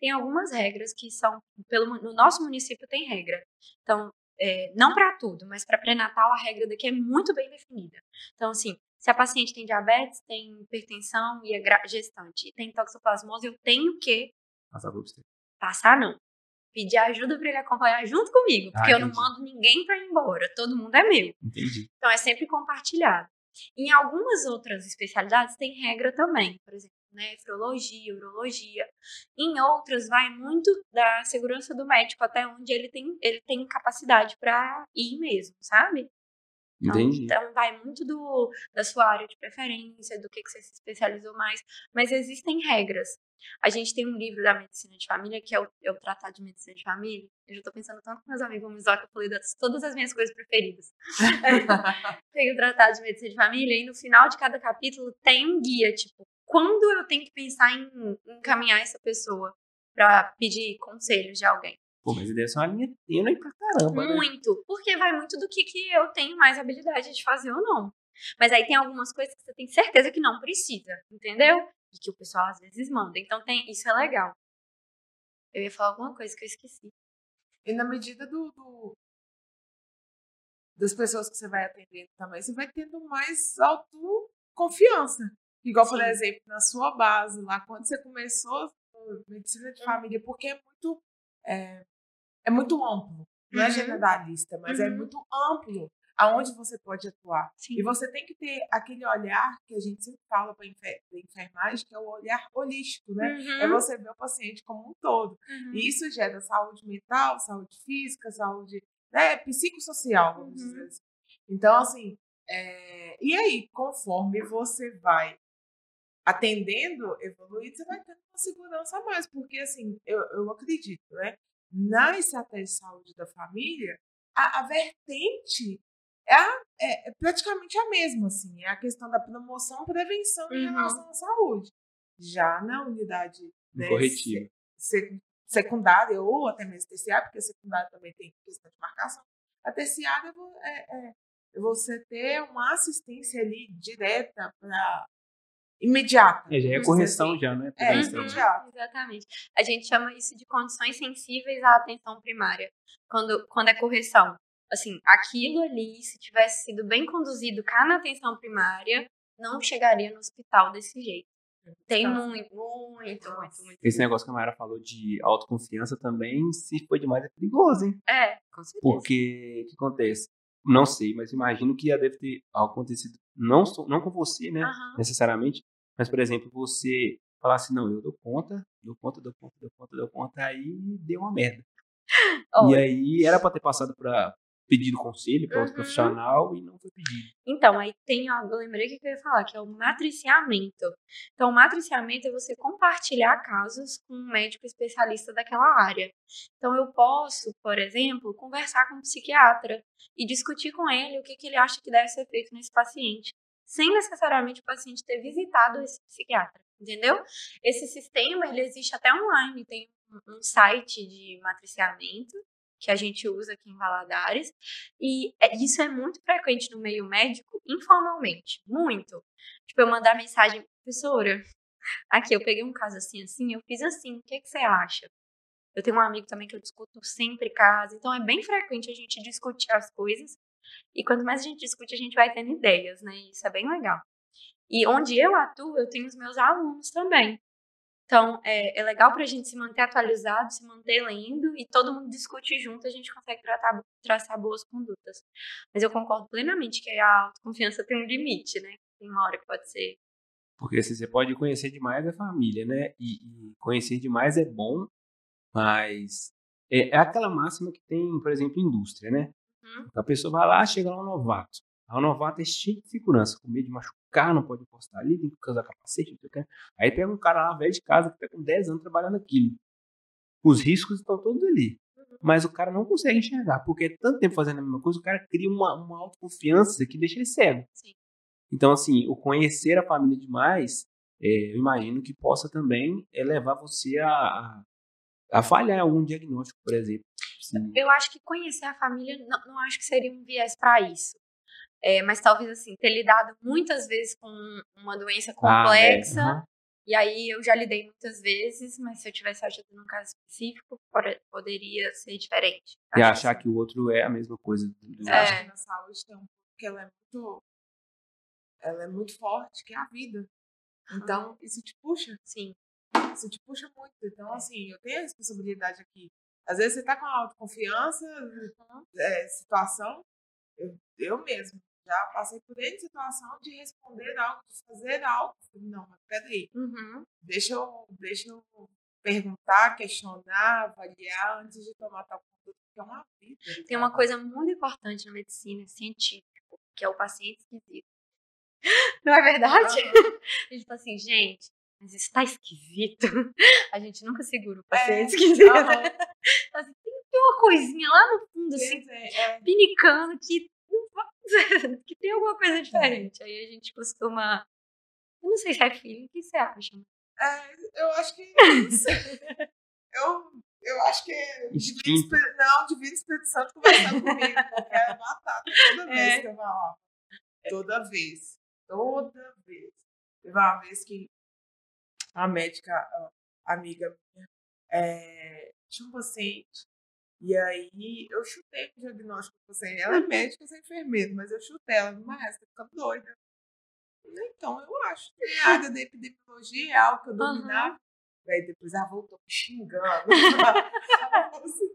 S3: Tem algumas regras que são, pelo, no nosso município tem regra. Então, é, não para tudo, mas para pré-natal a regra daqui é muito bem definida. Então, assim, se a paciente tem diabetes, tem hipertensão e é gestante, tem toxoplasmose, eu tenho que
S1: Passar por obstetra.
S3: passar não. Pedir ajuda para ele acompanhar junto comigo, porque
S1: Ah,
S3: eu não mando ninguém para ir embora, todo mundo é meu.
S1: Entendi.
S3: Então é sempre compartilhado. Em algumas outras especialidades tem regra também, por exemplo, nefrologia, urologia. Em outras vai muito da segurança do médico até onde ele tem ele tem capacidade para ir mesmo, sabe?
S1: Entendi.
S3: Então vai muito do, da sua área de preferência, do que, que você se especializou mais. Mas existem regras. A gente tem um livro da medicina de família, que é o, é o Tratado de Medicina de Família. Eu já tô pensando tanto com meus amigos vão me zoar que eu falei das, todas as minhas coisas preferidas. [LAUGHS] tem o Tratado de Medicina de Família, e no final de cada capítulo tem um guia, tipo, quando eu tenho que pensar em encaminhar essa pessoa para pedir conselhos de alguém.
S1: Pô, mas deve ser uma linha tênue pra caramba, né?
S3: Muito. Porque vai muito do que, que eu tenho mais habilidade de fazer ou não. Mas aí tem algumas coisas que você tem certeza que não precisa, entendeu? E que o pessoal às vezes manda. Então tem, isso é legal. Eu ia falar alguma coisa que eu esqueci.
S2: E na medida do, do- das pessoas que você vai atendendo também, você vai tendo mais autoconfiança. Igual, por
S3: Sim.
S2: exemplo, na sua base, lá quando você começou medicina de família, porque é muito, é, é muito amplo. Não é
S3: Uhum.
S2: generalista, mas é
S3: Uhum.
S2: muito amplo aonde você pode atuar.
S3: Sim.
S2: E você tem que ter aquele olhar que a gente sempre fala para enfermagem, que é o olhar holístico, né?
S3: Uhum,
S2: É você ver o paciente como um todo.
S3: uhum.
S2: E isso gera saúde mental, saúde física, saúde né, psicossocial, vamos
S3: Uhum.
S2: dizer assim. Então, assim, é, e aí, conforme você vai atendendo evoluído, você vai tendo uma segurança a mais, porque, assim, eu, eu acredito, né? Na estratégia de saúde da família, a, a vertente é, a- é- é praticamente a mesma, assim, é a questão da promoção prevenção em
S3: Uhum.
S2: relação à saúde. Já na unidade né,
S1: Corretivo.
S2: se- secundária ou até mesmo terciária, porque a secundária também tem questão de marcação. A terciária é, é você ter uma assistência ali direta para imediata.
S1: É, já é correção
S2: assim.
S1: já, né?
S2: É, imediato.
S3: Exatamente. A gente chama isso de condições sensíveis à atenção primária. Quando, quando é correção. Assim, aquilo ali, se tivesse sido bem conduzido cá na atenção primária, não chegaria no hospital desse jeito. Tem
S2: Então,
S3: muito, muito, muito, muito.
S1: Esse negócio que a Mayara falou de autoconfiança também, se for demais, é perigoso, hein?
S3: É, com certeza.
S1: Porque o que acontece? Não sei, mas imagino que já deve ter acontecido, não, não com você, né?
S3: Aham.
S1: Necessariamente, mas, por exemplo, você falar assim, não, eu dou conta, dou conta, dou conta, dou conta, dou conta, aí deu uma merda. [LAUGHS] E
S3: Olha,
S1: aí era pra ter passado pra pedido conselho para outro
S3: Uhum.
S1: profissional e não foi pedido.
S3: Então, aí tem algo, eu lembrei que eu ia falar, que é o matriciamento. Então, o matriciamento é você compartilhar casos com um médico especialista daquela área. Então, eu posso, por exemplo, conversar com um psiquiatra e discutir com ele o que, que ele acha que deve ser feito nesse paciente, sem necessariamente o paciente ter visitado esse psiquiatra, entendeu? Esse sistema, ele existe até online, tem um site de matriciamento que a gente usa aqui em Valadares, e é- isso é muito frequente no meio médico, informalmente. Muito. Tipo, eu mandar mensagem, professora, aqui, eu peguei um caso assim, assim, eu fiz assim, o que, que você acha? Eu tenho um amigo também que eu discuto sempre caso, então é bem frequente a gente discutir as coisas, e quanto mais a gente discute, a gente vai tendo ideias, né? Isso é bem legal. E onde eu atuo, eu tenho os meus alunos também. Então, é, é legal para a gente se manter atualizado, se manter lendo e todo mundo discute junto, a gente consegue tratar, traçar boas condutas. Mas eu concordo plenamente que a autoconfiança tem um limite, né? Tem uma hora que pode ser.
S1: Porque assim, você pode conhecer demais a família, né? E, e conhecer demais é bom, mas é, é aquela máxima que tem, por exemplo, indústria, né?
S3: Uhum.
S1: A pessoa vai lá, chega lá um novato. Aí o novato é cheio de segurança, com medo de machucar, não pode encostar ali, tem que usar capacete, não sei o que. Aí pega um cara lá, velho de casa, que tá com 10 anos trabalhando aquilo. Os riscos estão todos ali. Mas o cara não consegue enxergar, porque é tanto tempo fazendo a mesma coisa, o cara cria uma, uma autoconfiança que deixa ele cego.
S3: Sim.
S1: Então, assim, o conhecer a família demais, é, eu imagino que possa também é, levar você a, a, a falhar algum diagnóstico, por exemplo. Assim,
S3: Eu acho que conhecer a família, não, não acho que seria um viés para isso. É, mas talvez, assim, ter lidado muitas vezes com uma doença
S1: ah,
S3: complexa.
S1: é, aham.
S3: E aí eu já lidei muitas vezes, mas se eu tivesse ajudando num caso específico, pode- poderia ser diferente.
S1: E achar
S3: que
S1: que o outro é a mesma coisa. do-
S3: É.
S2: acho que na saúde tem um pouco que ela é muito. Ela é muito forte, que é a vida. Então, isso te puxa.
S3: sim.
S2: Isso te puxa muito. Então, assim, eu tenho a responsabilidade aqui. Às vezes você tá com autoconfiança, é, situação. Eu, eu mesmo já passei por N situação de responder algo, de fazer algo. Não, mas peraí.
S3: Uhum.
S2: Deixa eu, deixa eu perguntar, questionar, avaliar antes de tomar tal conduta, que é uma vida.
S3: Tem uma coisa muito importante na medicina científica, que é o paciente esquisito. [LAUGHS] Não é verdade?
S2: Aham.
S3: A gente fala assim, gente, mas isso tá esquisito. [LAUGHS] A gente nunca segura o paciente
S2: É,
S3: esquisito. assim, tem, uma coisinha lá no fundo, assim,
S2: dizer, é,
S3: pinicando, que, [LAUGHS] que tem alguma coisa diferente. Aí a gente costuma. Eu não sei se é feeling, o que você acha?
S2: É, eu acho que. [LAUGHS] eu, Eu acho que é Divino. Espírito, não, Divino Espírito Santo conversando comigo. porque É batata toda [LAUGHS] vez
S3: É.
S2: que eu falava. Toda vez. Toda vez. Teve uma vez que a médica, a amiga minha, é, tinha um paciente. E aí eu chutei o diagnóstico do paciente. Ela é médica, eu sou enfermeira, mas eu chutei ela. Mas você ficando doida. Então, eu acho que a área da epidemiologia é algo que eu dominava. Daí depois ela voltou me xingando. Ela falou assim.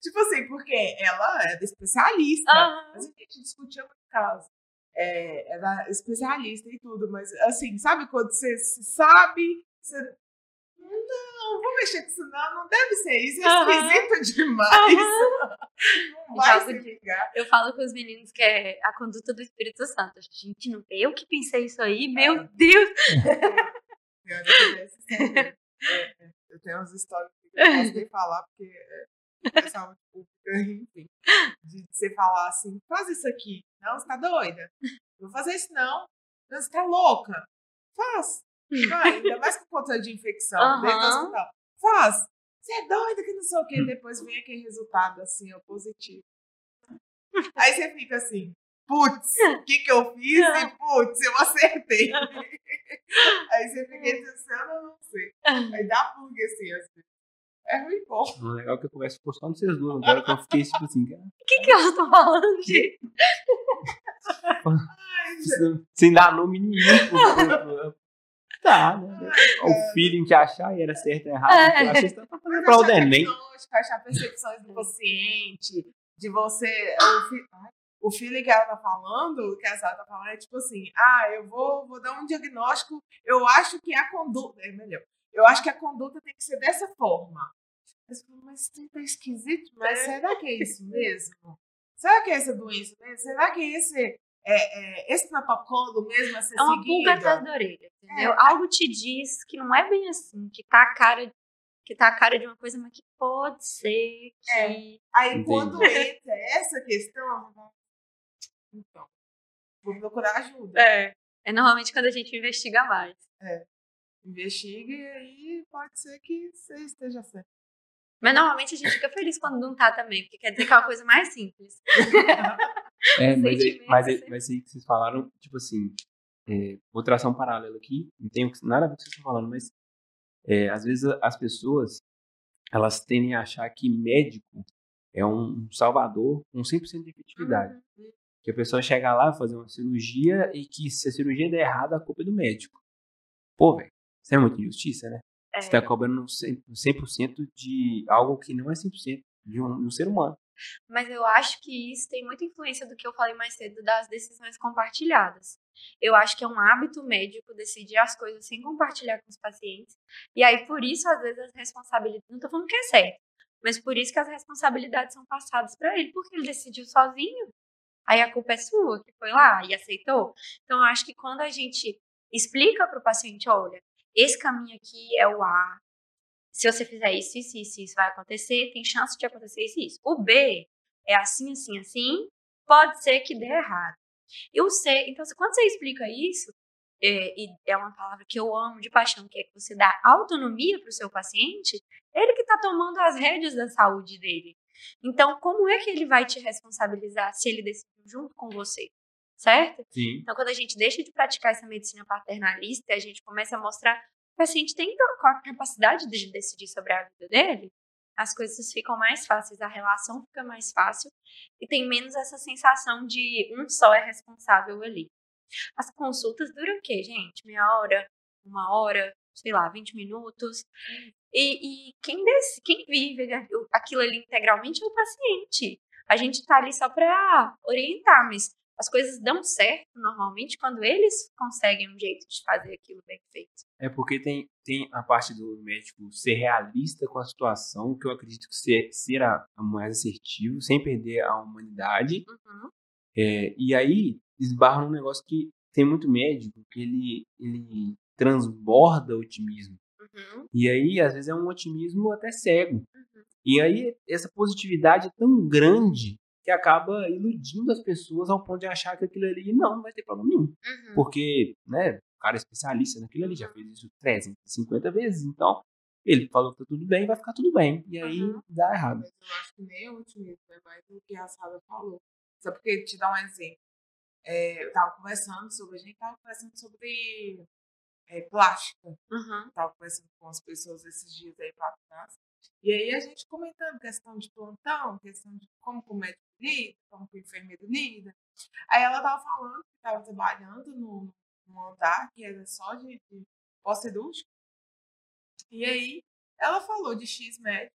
S2: Tipo assim, porque ela é especialista.
S3: Aham.
S2: Mas a gente discutia muito caso. É, ela é especialista e tudo, mas assim, sabe quando você sabe, você. Não, vou mexer com isso, não, não deve ser isso, é esquisito demais. [LAUGHS] Não vai se
S3: de-
S2: ligar.
S3: Eu falo com os meninos que é a conduta do Espírito Santo. Gente, não eu que pensei isso aí, meu
S2: Ah.
S3: Deus! [LAUGHS]
S2: É, é, eu tenho umas histórias que eu posso nem falar, porque é, o pessoal [LAUGHS] enfim, de você falar assim, faz isso aqui. Não, você tá doida? Não vou fazer isso não. Não, você tá louca? Faz. Vai, [LAUGHS] ainda mais com conta de infecção, dentro do hospital. Faz. Você é doida que não sei o quê. [LAUGHS] Depois vem aquele resultado assim, ó, positivo. Aí você fica assim, putz, o que que eu fiz? E [LAUGHS] putz, eu acertei. Aí você fica entre o céu eu não sei. Aí dá pulga assim, vezes. É ruim bom.
S1: O legal é que eu converso com só vocês duas. Agora que eu fiquei tipo assim, cara,
S3: O que, que elas estão falando, gente?
S2: Ai,
S1: sem dar nome nenhum. pro- pro- Tá, né? O feeling que achar e era certo ou errado.
S3: É.
S1: Eu achei que você tá fazendo pra o Enem.
S2: diagnóstico, achar percepções do paciente, de você. O, fi- o feeling que ela tá falando, que a Sara tá falando, é tipo assim: ah, eu vou, vou dar um diagnóstico, eu acho que a conduta. É melhor. Eu acho que a conduta tem que ser dessa forma. Mas, pô, mas isso tá esquisito, mas será que é isso mesmo? Será que é essa doença mesmo? Será que é esse, é, é, esse protocolo mesmo a ser
S3: É uma
S2: seguido?
S3: pulga atrás da orelha, entendeu?
S2: É.
S3: Algo te diz que não é bem assim, que tá a cara, que tá a cara de uma coisa, mas que pode ser que.
S2: É. Aí
S1: Entendi.
S2: quando entra essa questão, então, vou procurar ajuda.
S3: É. É normalmente quando a gente investiga mais.
S2: Investigue e aí pode ser que você esteja certo.
S3: Mas normalmente a gente fica feliz quando não tá também, porque quer dizer que é uma coisa mais simples. [LAUGHS] [LAUGHS]
S1: É, mas, aí, mas, aí,
S3: assim.
S1: mas aí que vocês falaram, tipo assim, é, vou traçar um paralelo aqui, não tem nada a ver com o que vocês estão falando, mas é, às vezes as pessoas, elas tendem a achar que médico é um salvador com 100% de efetividade.
S3: Uhum.
S1: Que a pessoa chega lá, fazer uma cirurgia e que se a cirurgia der errado, a culpa é do médico. Pô, velho, isso é muita injustiça, né?
S3: É.
S1: Você tá cobrando 100%, 100% de algo que não é 100% de um, de um ser humano.
S3: Mas eu acho que isso tem muita influência do que eu falei mais cedo das decisões compartilhadas. Eu acho que é um hábito médico decidir as coisas sem compartilhar com os pacientes. E aí, por isso, às vezes, as responsabilidades. Não tô falando que é certo, mas por isso que as responsabilidades são passadas para ele, porque ele decidiu sozinho. Aí a culpa é sua, que foi lá e aceitou. Então, eu acho que quando a gente explica para o paciente: olha, esse caminho aqui é o A, se você fizer isso, isso, isso, isso vai acontecer, tem chance de acontecer isso, isso. O B é assim, assim, assim, pode ser que dê errado. E o C, então, quando você explica isso, é, e é uma palavra que eu amo de paixão, que é que você dá autonomia para o seu paciente, ele que está tomando as rédeas da saúde dele. Então, como é que ele vai te responsabilizar se ele decidiu junto com você? Certo?
S1: Sim.
S3: Então, quando a gente deixa de praticar essa medicina paternalista, a gente começa a mostrar o paciente tem to- com a capacidade de decidir sobre a vida dele, as coisas ficam mais fáceis, a relação fica mais fácil e tem menos essa sensação de um só é responsável ali. As consultas duram o quê, gente? Meia hora, uma hora, sei lá, 20 minutos. E, e quem, dec- quem vive aquilo ali integralmente é o paciente. A gente tá ali só para orientar, mas as coisas dão certo normalmente quando eles conseguem um jeito de fazer aquilo bem feito.
S1: É porque tem, tem a parte do médico ser realista com a situação, que eu acredito que ser, ser a, a mais assertivo, sem perder a humanidade.
S3: Uhum.
S1: É, e aí esbarra num negócio que tem muito médico que ele, ele transborda otimismo.
S3: Uhum.
S1: E aí, às vezes, é um otimismo até cego. E aí, essa positividade é tão grande que acaba iludindo as pessoas ao ponto de achar que aquilo ali não vai ter problema nenhum.
S3: Uhum.
S1: Porque, né, o cara é especialista naquilo ali, já fez isso 350 vezes. Então, Ele falou que tá tudo bem, vai ficar tudo bem. E aí
S2: Uhum.
S1: dá errado.
S2: Mas eu acho que nem eu utilizo, é mais do que a Sara falou. Só porque, te dar um exemplo. É, eu tava conversando sobre, a gente tava conversando sobre é, plástica.
S3: Uhum.
S2: Tava conversando com as pessoas esses dias aí pra trás. E aí a gente comentando questão de plantão, questão de como que o médico lida, como que o enfermeiro lida. Aí ela tava falando que tava trabalhando no, num andar que era só de, de pós-cirúrgico. E aí ela falou de X médico,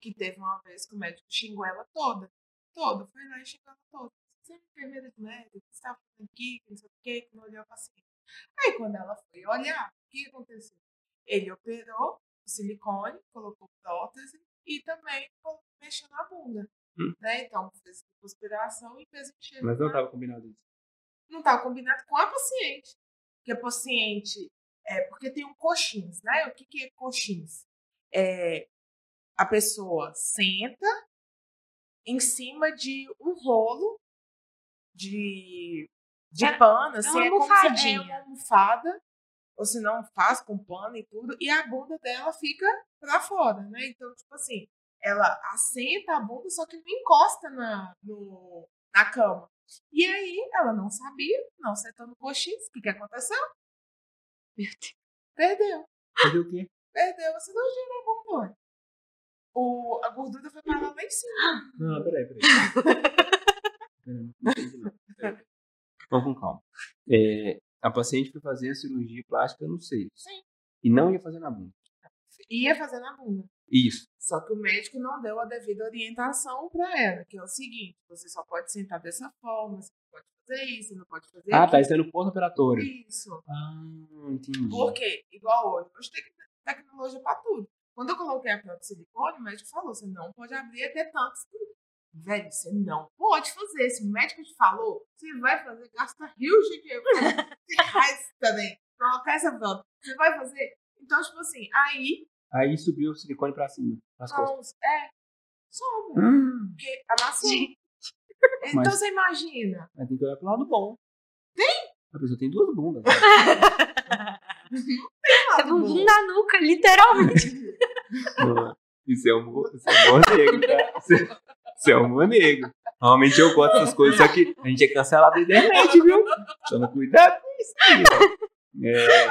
S2: que teve uma vez que o médico xingou ela toda. Toda. Foi lá e xingou ela toda. Você é enfermeira de médico, você está fazendo aqui, que não sei o quê, que não olhou a paciente. Aí quando ela foi olhar, o que aconteceu? Ele operou silicone, colocou prótese e também mexeu na bunda.
S1: Hum.
S2: Né? Então fez conspiração e fez mexer
S1: Mas não tava combinado isso.
S2: não estava combinado com a paciente. Porque a paciente. É, porque tem um coxins, né? O que, que é coxins? É, a pessoa senta em cima de um rolo de, de
S3: É-
S2: pano,
S3: é
S2: assim,
S3: uma
S2: é como se é
S3: almofadinha.
S2: uma almofada, ou se não faz com pano e tudo, e a bunda dela fica pra fora, né? Então, tipo assim, ela assenta a bunda, só que não encosta na, no, na cama. E aí, ela não sabia, não sentou no coxins, o que, que aconteceu?
S3: Meu Deus.
S2: Perdeu.
S1: Fazer o quê?
S2: Perdeu a cirurgia na bunda. O, a gordura foi para lá em cima.
S1: Não, peraí. Peraí. [LAUGHS] Vamos com calma. É, a paciente foi fazer a cirurgia plástica no seio.
S2: Sim.
S1: E não ia fazer na bunda.
S2: Ia fazer na bunda.
S1: Isso.
S2: Só que o médico não deu a devida orientação para ela, que é o seguinte: você só pode sentar dessa forma, você não pode fazer isso, você não pode fazer
S1: Ah, tá.
S2: aquilo.
S1: Isso é no pós-operatório.
S2: Isso.
S1: Ah, entendi.
S2: Porque, igual hoje, hoje tem tecnologia para tudo. Quando eu coloquei a prótese de silicone, o médico falou: você não pode abrir até tantos. Velho, você não pode fazer. Se o médico te falou, você vai fazer, gasta rios de dinheiro. [LAUGHS] Você faz também. Colocar essa prótese. Você vai fazer. Então, tipo assim, aí,
S1: Aí subiu o silicone pra cima, nas costas.
S2: vamos, é, sobra.
S1: Hum,
S2: Porque amassou.
S3: Gente.
S2: Então
S1: Mas-
S2: você imagina.
S1: mas tem que olhar pro lado bom. Tem? A pessoa tem duas bundas. [LAUGHS]
S3: É bumbum na nuca, literalmente. [LAUGHS]
S1: Isso é humor, isso é humor negro, tá? Isso é, é negro. Normalmente eu gosto dessas coisas, só que a gente é cancelado da internet, viu? Toma cuidado com isso aí. É,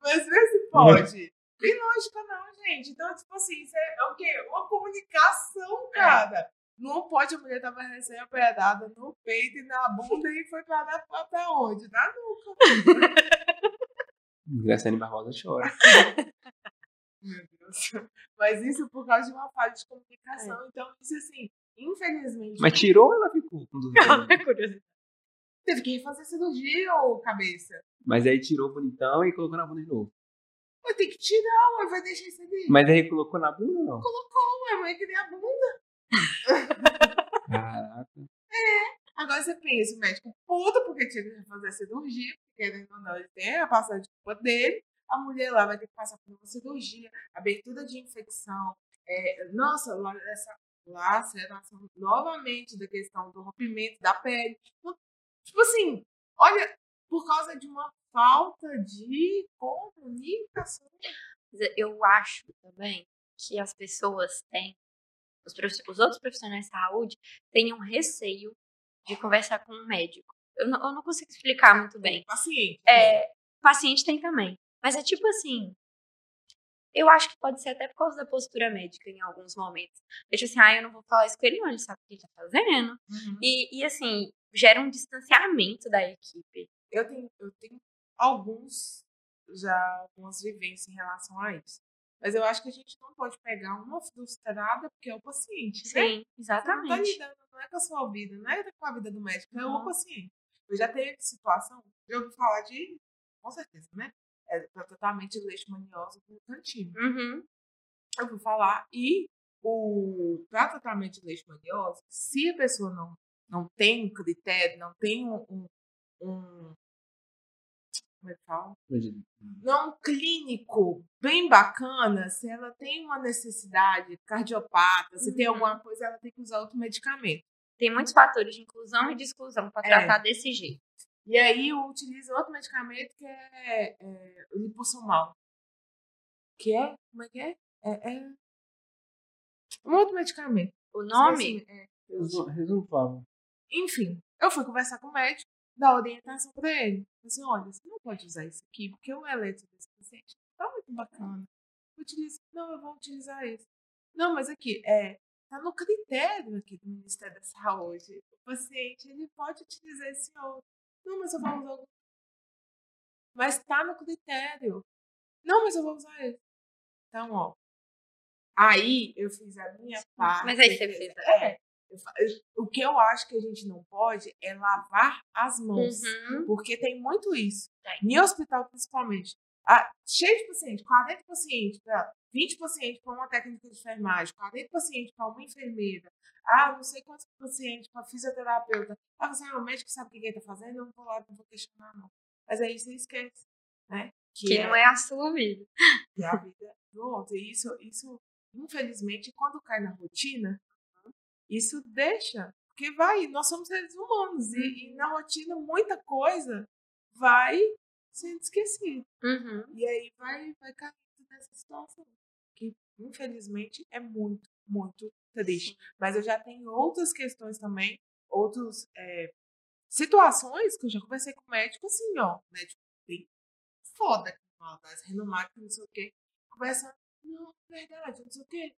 S2: Mas vê se pode. Tem lógica não, gente. Então, tipo assim, isso é o quê? Uma comunicação, cara. Não pode a mulher tava recém-operada no peito e na bunda e foi pra dar pra, pra onde? Na nuca.
S1: Graciane Barbosa chora. [LAUGHS]
S2: Meu Deus. [LAUGHS] Mas isso por causa de uma falha de comunicação. Então, isso assim, infelizmente.
S1: Mas tirou ou ela ficou com duas bundas?
S3: Curiosidade.
S2: Teve que refazer cirurgia, ô cabeça.
S1: Mas aí tirou bonitão e colocou na bunda de novo.
S2: Vai ter que tirar, ué, vai deixar isso ali.
S1: Mas aí colocou na bunda ou não?
S2: Ué, mãe, que nem a bunda. [LAUGHS]
S1: Caraca.
S2: Agora você pensa, o médico puto porque tinha que fazer a cirurgia, porque ou não, ele tem a passagem de culpa dele. A mulher lá vai ter que passar por uma cirurgia, abertura de infecção. É, nossa, lá, essa laceração novamente da questão do rompimento da pele. Então, Tipo assim, olha, por causa de uma falta de comunicação.
S3: Eu acho também que as pessoas têm, os, os outros profissionais de saúde, têm um receio de conversar com um médico. Eu não, eu não consigo explicar muito bem.
S2: Paciente.
S3: É, paciente tem também. Mas é tipo assim. Eu acho que pode ser até por causa da postura médica em alguns momentos. Deixa assim, ah, eu não vou falar isso com ele, não, ele sabe o que ele tá fazendo.
S2: Uhum.
S3: E, e assim, gera um distanciamento da equipe.
S2: Eu tenho, eu tenho alguns, já algumas vivências em relação a isso. Mas eu acho que a gente não pode pegar uma frustrada porque é o paciente, né?
S3: Sim,
S2: Você não tá
S3: exatamente.
S2: lidando, não é com a sua vida, não é com a vida do médico, é o paciente. Eu já teve situação, eu ouvi falar de, com certeza, né? É, para tratamento de leishmaniose cantina.
S3: Uhum.
S2: Eu fui falar e o para tratamento de leishmaniose, se a pessoa não, não tem um critério, não tem um, um, um como é que fala? não clínico bem bacana, se ela tem uma necessidade cardiopata, se tem
S3: Uhum.
S2: alguma coisa, ela tem que usar outro medicamento.
S3: Tem muitos fatores de inclusão e de exclusão para
S2: É.
S3: tratar desse jeito.
S2: E aí eu utilizo outro medicamento que é, é o liposomal. Que é? Como é que é? É, é um outro medicamento.
S3: O nome?
S2: É.
S1: Resumo, resumo, por favor.
S2: Enfim, eu fui conversar com o médico, dar orientação pra ele. Falei Assim, olha, você não pode usar isso aqui, porque o eletro desse paciente tá muito bacana. Utiliza. Não, eu vou utilizar esse. Não, mas aqui, é, tá no critério aqui do Ministério da Saúde. O paciente, ele pode utilizar esse outro. Não, mas eu vou usar o Mas tá no critério. Não, mas eu vou usar esse. Então, ó. Aí eu fiz a minha parte.
S3: Mas aí você fez.
S2: É. Eu O que eu acho que a gente não pode é lavar as mãos.
S3: Uhum.
S2: Porque tem muito isso.
S3: Tem.
S2: Em hospital, principalmente. Ah, cheio de pacientes, 40 pacientes, pra- 20 pacientes para uma técnica de enfermagem, 40 pacientes para uma enfermeira, ah, não sei quantos pacientes para fisioterapeuta. Ah, você é o médico que sabe o que ele está fazendo, eu não vou lá, não vou questionar, não. Mas aí você esquece, né?
S3: Que não é a sua vida.
S2: que é a vida do outro. E isso, isso, infelizmente, quando cai na rotina, isso deixa. Porque vai, nós somos seres humanos. E, e na rotina, muita coisa vai sendo esquecida.
S3: Uhum.
S2: E aí vai, vai caindo nessa situação. Que, infelizmente, é muito, muito triste. Mas eu já tenho outras questões também, outras situações que eu já conversei com o médico, assim, ó, médico bem foda, das renomadas, não sei o quê. Conversa, não, verdade, não sei o quê.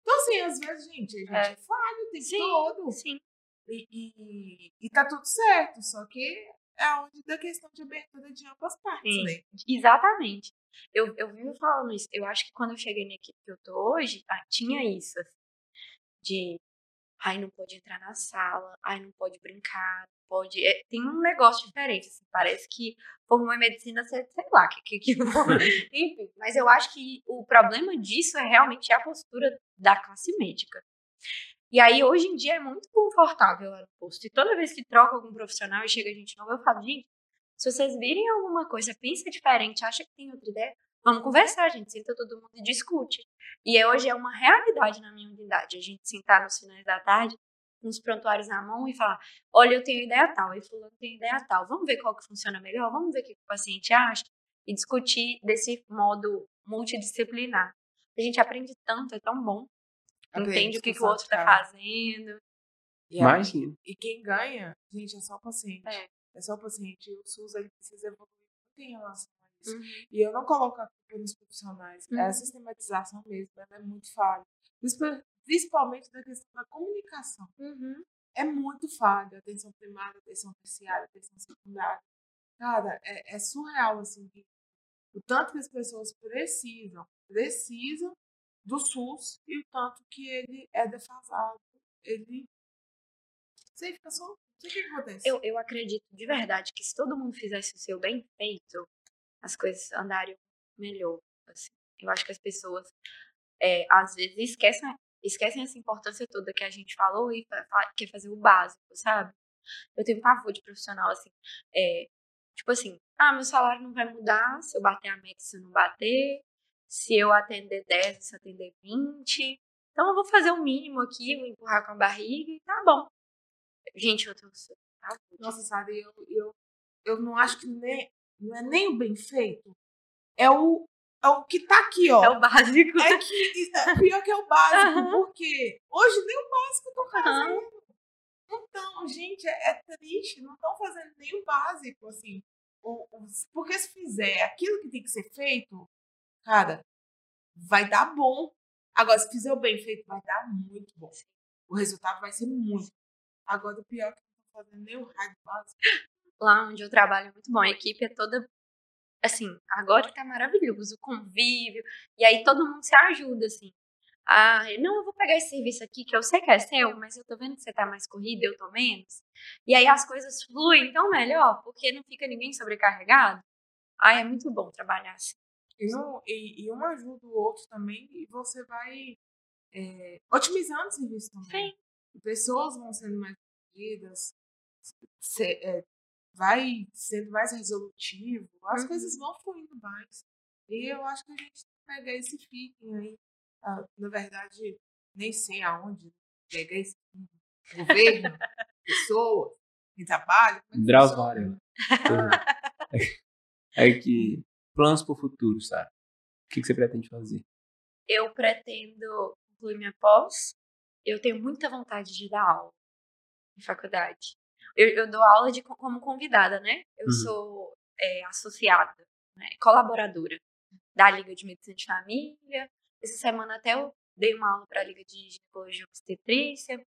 S2: Então, assim, às vezes, gente, a gente
S3: É.
S2: falha o tempo
S3: Sim.
S2: todo.
S3: Sim.
S2: E, e, e tá tudo certo, só que é onde da questão de abertura de ambas partes,
S3: Sim.
S2: né?
S3: Exatamente. Eu, eu vivo falando isso. Eu acho que quando eu cheguei na equipe que eu tô hoje, ah, tinha isso. assim, de, ai, não pode entrar na sala, ai, não pode brincar, não pode. é, tem um negócio diferente. assim, parece que formou em medicina, sei, sei lá, que, que, que [LAUGHS] [LAUGHS] Enfim, mas eu acho que o problema disso é realmente a postura da classe médica. E aí, hoje em dia, é muito confortável lá no posto. E toda vez que troca algum profissional e chega gente nova, eu falo, gente, se vocês virem alguma coisa, pensa diferente, acha que tem outra ideia, vamos conversar, gente. Senta todo mundo e discute. E é- hoje é uma realidade na minha unidade. A gente sentar nos finais da tarde, com os prontuários na mão e falar: olha, eu tenho ideia tal, e fulano tem ideia tal. Vamos ver qual que funciona melhor, vamos ver o que o paciente acha e discutir desse modo multidisciplinar. A gente aprende tanto, é tão bom. Entende o que, que o outro tá fazendo.
S2: E,
S1: Imagina.
S2: aí- e quem ganha, gente, é só o paciente.
S3: É.
S2: É, só o paciente. O SUS ele precisa evoluir muito em relação a isso.
S3: Uhum.
S2: E eu não coloco a culpa nos profissionais. É
S3: Uhum.
S2: a sistematização mesmo, ela é muito falha. Principal- Principalmente da questão da comunicação.
S3: Uhum.
S2: É muito falha. Atenção primária, atenção terciária, atenção secundária. Cara, é, é surreal, assim, o tanto que as pessoas precisam, precisam do SUS e o tanto que ele é defasado. Ele. Você fica só. Sei o que acontece.
S3: Eu, eu acredito de verdade que se todo mundo fizesse o seu bem feito, as coisas andariam melhor. assim. Eu acho que as pessoas, é, às vezes, esquecem, esquecem essa importância toda que a gente falou e quer fazer o básico, sabe? Eu tenho pavor de profissional, assim. é, tipo assim, ah, meu salário não vai mudar se eu bater a meta, se eu não bater, se eu atender 10, se eu atender 20. Então eu vou fazer o mínimo aqui, vou empurrar com a barriga e tá bom. Gente, eu tenho pavor disso.
S2: Nossa, sabe, eu, eu, eu não acho que nem, não é nem o bem feito. É o, é o que tá aqui, ó.
S3: É o básico.
S2: É que é pior que é o básico,
S3: Aham.
S2: porque hoje nem o básico estão fazendo. Então, gente, é, é triste, não estão fazendo nem o básico, assim. O, o- porque se fizer aquilo que tem que ser feito, cara, vai dar bom. Agora, se fizer o bem feito, vai dar muito bom. O resultado vai ser muito. Agora, o pior é que não estão fazendo nem o raio básico.
S3: Lá onde eu trabalho é muito bom. A equipe é toda. Assim, agora tá maravilhoso, o convívio. E aí todo mundo se ajuda, assim. Ah, não, eu vou pegar esse serviço aqui que eu sei que é seu, mas eu tô vendo que você tá mais corrida, eu tô menos. E aí as coisas fluem tão melhor, porque não fica ninguém sobrecarregado. Ai, é muito bom trabalhar assim.
S2: E um, e, e um ajuda o outro também, e você vai é, otimizando o serviço também.
S3: Sim.
S2: Pessoas vão sendo mais atendidas, se- é, vai sendo mais resolutivo, as
S3: Uhum.
S2: coisas vão fluindo mais. E eu acho que a gente tem que pegar esse feeling aí. Ah, na verdade, nem sei aonde pegar esse feeling. Governo, [LAUGHS] pessoas, que trabalham. como é que
S1: Drauzio? Varela. [LAUGHS] É que planos pro futuro, sabe? que, que você pretende fazer?
S3: Eu pretendo concluir minha pós. Eu tenho muita vontade de dar aula em faculdade. Eu, eu dou aula de, como convidada, né? Eu
S1: Uhum.
S3: sou é, associada, né? colaboradora da Liga de Medicina de Família. Essa semana até eu dei uma aula para a Liga de Ginecologia e Obstetrícia.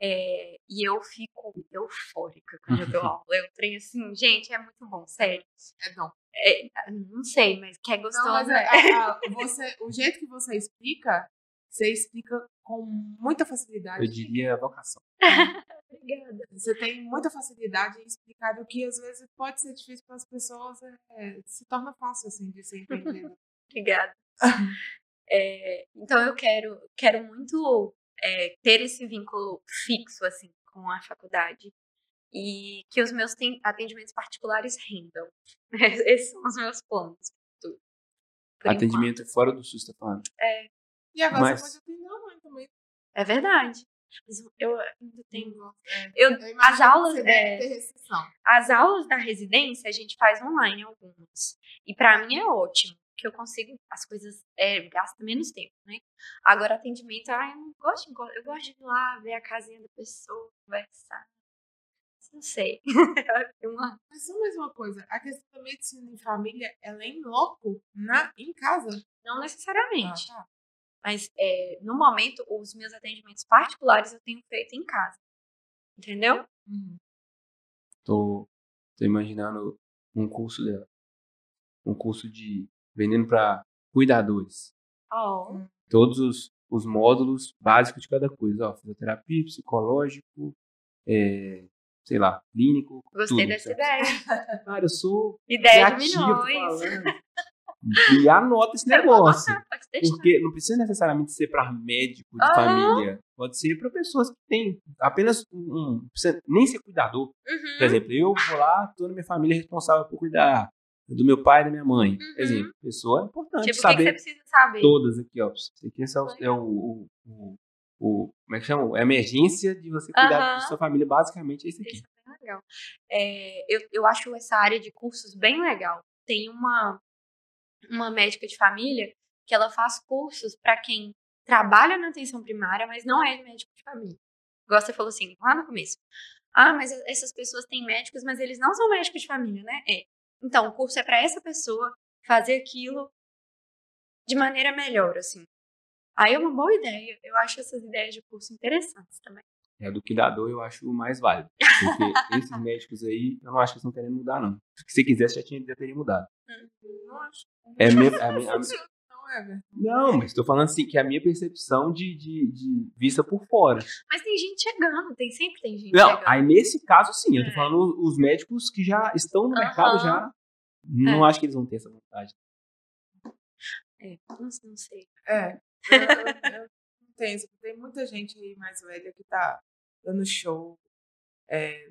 S3: É, e eu fico eufórica quando eu dou [LAUGHS] aula. Eu treino assim, gente, é muito bom, sério.
S2: É dom.
S3: É, não sei, mas que é gostoso.
S2: Não, mas
S3: é.
S2: é- a- [LAUGHS] a- você, o jeito que você explica, você explica com muita facilidade.
S1: Eu diria vocação. [LAUGHS]
S3: Obrigada.
S2: Você tem muita facilidade em explicar o que às vezes pode ser difícil para as pessoas, é, se torna fácil assim de ser entendido. [LAUGHS]
S3: Obrigada. É, então eu quero, quero muito é, ter esse vínculo fixo assim com a faculdade e que os meus ten- atendimentos particulares rendam. [LAUGHS] Esses são os meus planos. por
S1: Atendimento fora do SUS, tá falando.
S2: E agora
S1: Mas-
S2: você pode atender a mãe também.
S3: enquanto. É verdade. Mas eu ainda tenho.
S2: É.
S3: Eu,
S2: Eu
S3: as
S2: que
S3: aulas, é, as aulas da residência a gente faz online algumas. E pra mim é ótimo, que eu consigo as coisas é, gasta menos tempo, né? Agora atendimento, ah, eu não gosto, eu gosto de ir lá ver a casinha da pessoa, conversar. Não sei. [LAUGHS] É uma-
S2: Mas só mais uma coisa, a questão da medicina em família, ela é em loco, na, em casa.
S3: não necessariamente.
S2: Ah, tá.
S3: Mas é, no momento, os meus atendimentos particulares eu tenho feito em casa. Entendeu?
S2: Uhum.
S1: Tô, tô imaginando um curso dela. Um curso de vendendo para cuidadores.
S3: Oh.
S1: Todos os, os módulos básicos de cada coisa. Ó, fisioterapia, psicológico, é, sei lá, clínico.
S3: Gostei
S1: tudo,
S3: dessa
S1: certo?
S3: ideia. [LAUGHS]
S1: Cara, eu sou
S3: Ideia de
S1: criativo
S3: milhões.
S1: E anota esse [LAUGHS] negócio. Porque não precisa necessariamente ser para médico de
S3: Aham.
S1: família. Pode ser para pessoas que têm apenas um. precisa nem ser cuidador.
S3: Uhum.
S1: Por exemplo, eu vou lá, tô na minha família responsável por cuidar do meu pai e da minha mãe.
S3: Uhum.
S1: Exemplo, pessoa é importante
S3: Tipo, o que, que
S1: saber
S3: você precisa saber?
S1: todas aqui, ó. Isso aqui é, o, é o, o, o- Como é que chama? A emergência de você cuidar
S3: Aham.
S1: da sua família, basicamente, é isso aqui.
S3: Isso é bem legal. É, eu, eu acho essa área de cursos bem legal. Tem uma, uma médica de família que ela faz cursos para quem trabalha na atenção primária, mas não é médico de família. Igual você falou assim, lá no começo. Ah, mas essas pessoas têm médicos, mas eles não são médicos de família, né? É. Então, o curso é para essa pessoa fazer aquilo de maneira melhor, assim. Aí é uma boa ideia. Eu acho essas ideias de curso interessantes também.
S1: É, do cuidador eu acho o mais válido. Porque [LAUGHS] esses médicos aí, eu não acho que eles estão querendo mudar, não. Se quisesse, já tinha já teria mudado.
S2: Não acho.
S1: É mesmo. a-
S2: Não,
S1: não, mas estou falando assim, que é a minha percepção de, de, de vista por fora.
S3: Mas tem gente chegando, tem sempre tem gente
S1: Não,
S3: chegando.
S1: aí nesse caso, sim, eu tô
S3: É.
S1: falando os médicos que já estão no mercado já. Não acho que eles vão ter essa vontade.
S3: É, não, não sei.
S2: É. Eu, eu, eu tenho. Tem muita gente aí mais velha que tá dando show. É,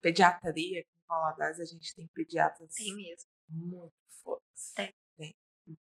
S2: pediatria, aqui em Valadares a gente tem pediatras
S3: Tem mesmo.
S2: muito fodas.
S3: Tem.
S2: Tem.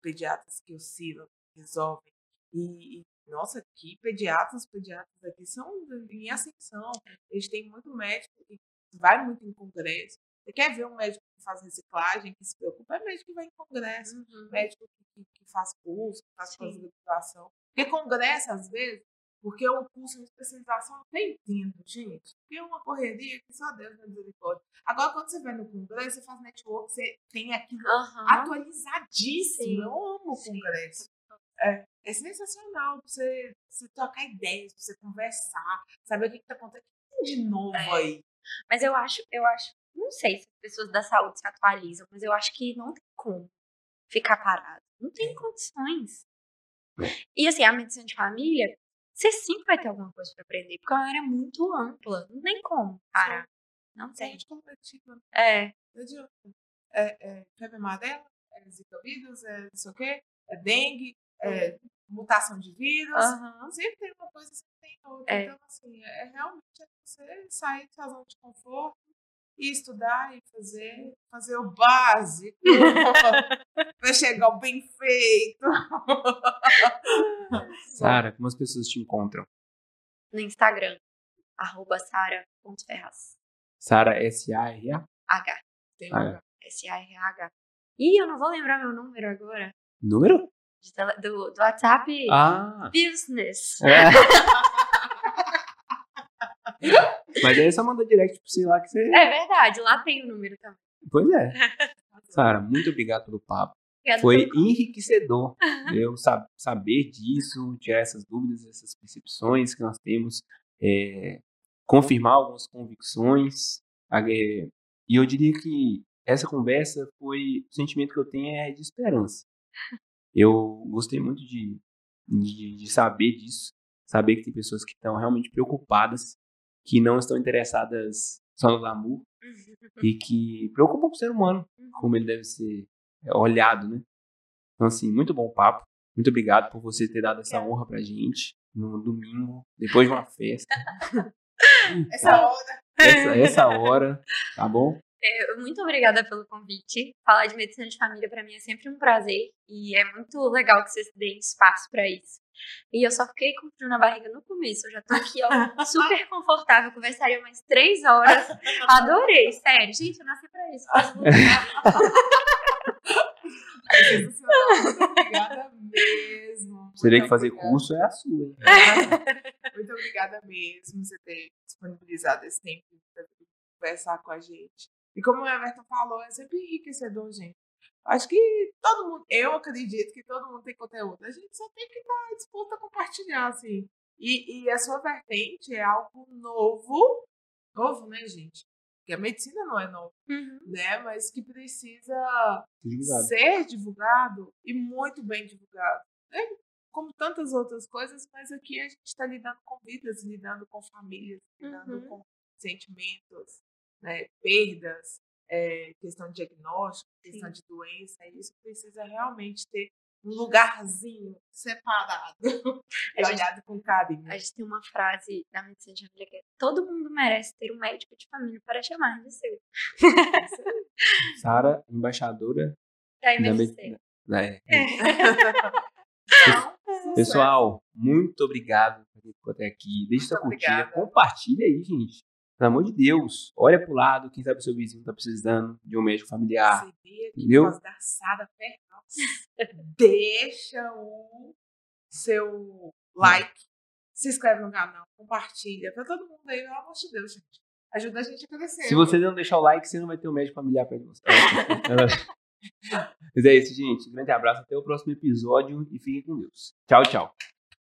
S2: Pediatras que oscilam, resolvem. E, e, nossa, que pediatras, pediatras aqui são em ascensão. Eles têm muito médico que vai muito em congresso. Você quer ver um médico que faz reciclagem, que se preocupa? É médico que vai em congresso
S3: Uhum.
S2: médico que, que faz curso, que faz pós-graduação. Porque congresso, às vezes, porque o curso de especialização eu até entendo, gente. Porque é uma correria que só Deus na misericórdia. Agora, quando você vai no congresso, você faz network, você tem aquilo
S3: Aham.
S2: atualizadíssimo.
S3: Sim.
S2: Eu amo o congresso. É, é sensacional pra você, você trocar ideias, pra você conversar, saber o que, que tá acontecendo de novo
S3: É.
S2: aí.
S3: Mas eu acho, eu acho, não sei se as pessoas da saúde se atualizam, mas eu acho que não tem como ficar parado. Não tem
S2: É.
S3: condições. E assim, a medicina de família, você sempre vai ter alguma coisa pra aprender, porque é uma área muito ampla. Não tem como parar. Não tem.
S2: Saúde coletiva,
S3: É.
S2: não adianta. É, é febre amarela, é zika vírus, é não sei o quê, é dengue, é mutação de vírus.
S3: Aham.
S2: Sempre tem uma coisa, sempre tem outra.
S3: É.
S2: Então, assim, é realmente é você sair da sua zona de conforto e estudar e fazer, fazer o básico [LAUGHS] para chegar ao bem feito. [LAUGHS]
S1: Sara, como as pessoas te encontram?
S3: No Instagram, arroba sara.ferraz.
S1: Sara S-A-R-A?
S3: H. S-A-R-H. Ih, eu não vou lembrar meu número agora.
S1: Número?
S3: do, do WhatsApp
S1: Ah.
S3: Business.
S1: É. [LAUGHS] Mas aí é só manda direct pra você lá que você.
S3: É verdade, lá tem o número também.
S1: Pois é. [LAUGHS] Sara, muito obrigado pelo papo.
S3: Obrigada
S1: Foi
S3: pelo-
S1: enriquecedor [LAUGHS] eu sab- saber disso, tirar essas dúvidas, essas percepções que nós temos, é, confirmar algumas convicções. é, e eu diria que essa conversa foi. O sentimento que eu tenho é de esperança. Eu gostei muito de, de, de saber disso, saber que tem pessoas que estão realmente preocupadas, que não estão interessadas só no glamour e que preocupam com o ser humano, como ele deve ser é, olhado, né? Então, assim, muito bom papo. Muito obrigado por você ter dado essa honra pra gente no domingo, depois de uma festa. [LAUGHS]
S2: Essa hora.
S1: Essa, essa hora, tá bom?
S3: É, Muito obrigada pelo convite. Falar de medicina de família para mim é sempre um prazer e é muito legal que vocês deem espaço para isso. E eu só fiquei com frio na barriga no começo. Eu já tô aqui, ó, [LAUGHS] super confortável. Conversaria mais três horas. [LAUGHS] Adorei, sério. Gente, eu nasci pra isso.
S2: É sensacional. [LAUGHS] Muito obrigada mesmo.
S1: Você
S2: Muito
S1: que fazer
S2: obrigada.
S1: curso, é a sua. hein?
S2: Muito obrigada mesmo você ter disponibilizado esse tempo para conversar com a gente. E como o Everton falou, é sempre enriquecedor, gente. Acho que todo mundo, eu acredito que todo mundo tem conteúdo. A gente só tem que estar disposto a compartilhar, assim. E, e a sua vertente é algo novo, novo, né, gente? Porque a medicina não é nova,
S3: Uhum.
S2: né? Mas que precisa
S1: Divulgado.
S2: ser divulgado e muito bem divulgado. É como tantas outras coisas, mas aqui a gente está lidando com vidas, lidando com famílias, lidando
S3: Uhum.
S2: com sentimentos, né, perdas, é, questão de diagnóstico, questão
S3: Sim.
S2: de doença. Isso precisa realmente ter um lugarzinho separado [LAUGHS] e olhado com carinho.
S3: A gente tem uma frase da medicina de família que é: todo mundo merece ter um médico de família para chamar de seu.
S1: Sara, embaixadora
S3: Da
S1: da
S3: MFC.
S1: medicina. É.
S3: Então,
S1: Pessoal, muito obrigado por ter ficado até aqui. Deixa sua curtida, compartilha aí, gente. Pelo amor de Deus, olha pro lado, quem sabe o seu vizinho tá precisando de um médico familiar.
S2: Você vê aqui
S1: entendeu?
S2: da. [LAUGHS] Deixa o seu like, se inscreve no canal, compartilha pra todo mundo aí, pelo amor de Deus, gente. Ajuda a gente a crescer.
S1: Se você não deixar o like, você não vai ter um médico familiar de você. [LAUGHS] Mas é isso, gente. Um grande abraço, até o próximo episódio e fiquem com Deus. Tchau, tchau.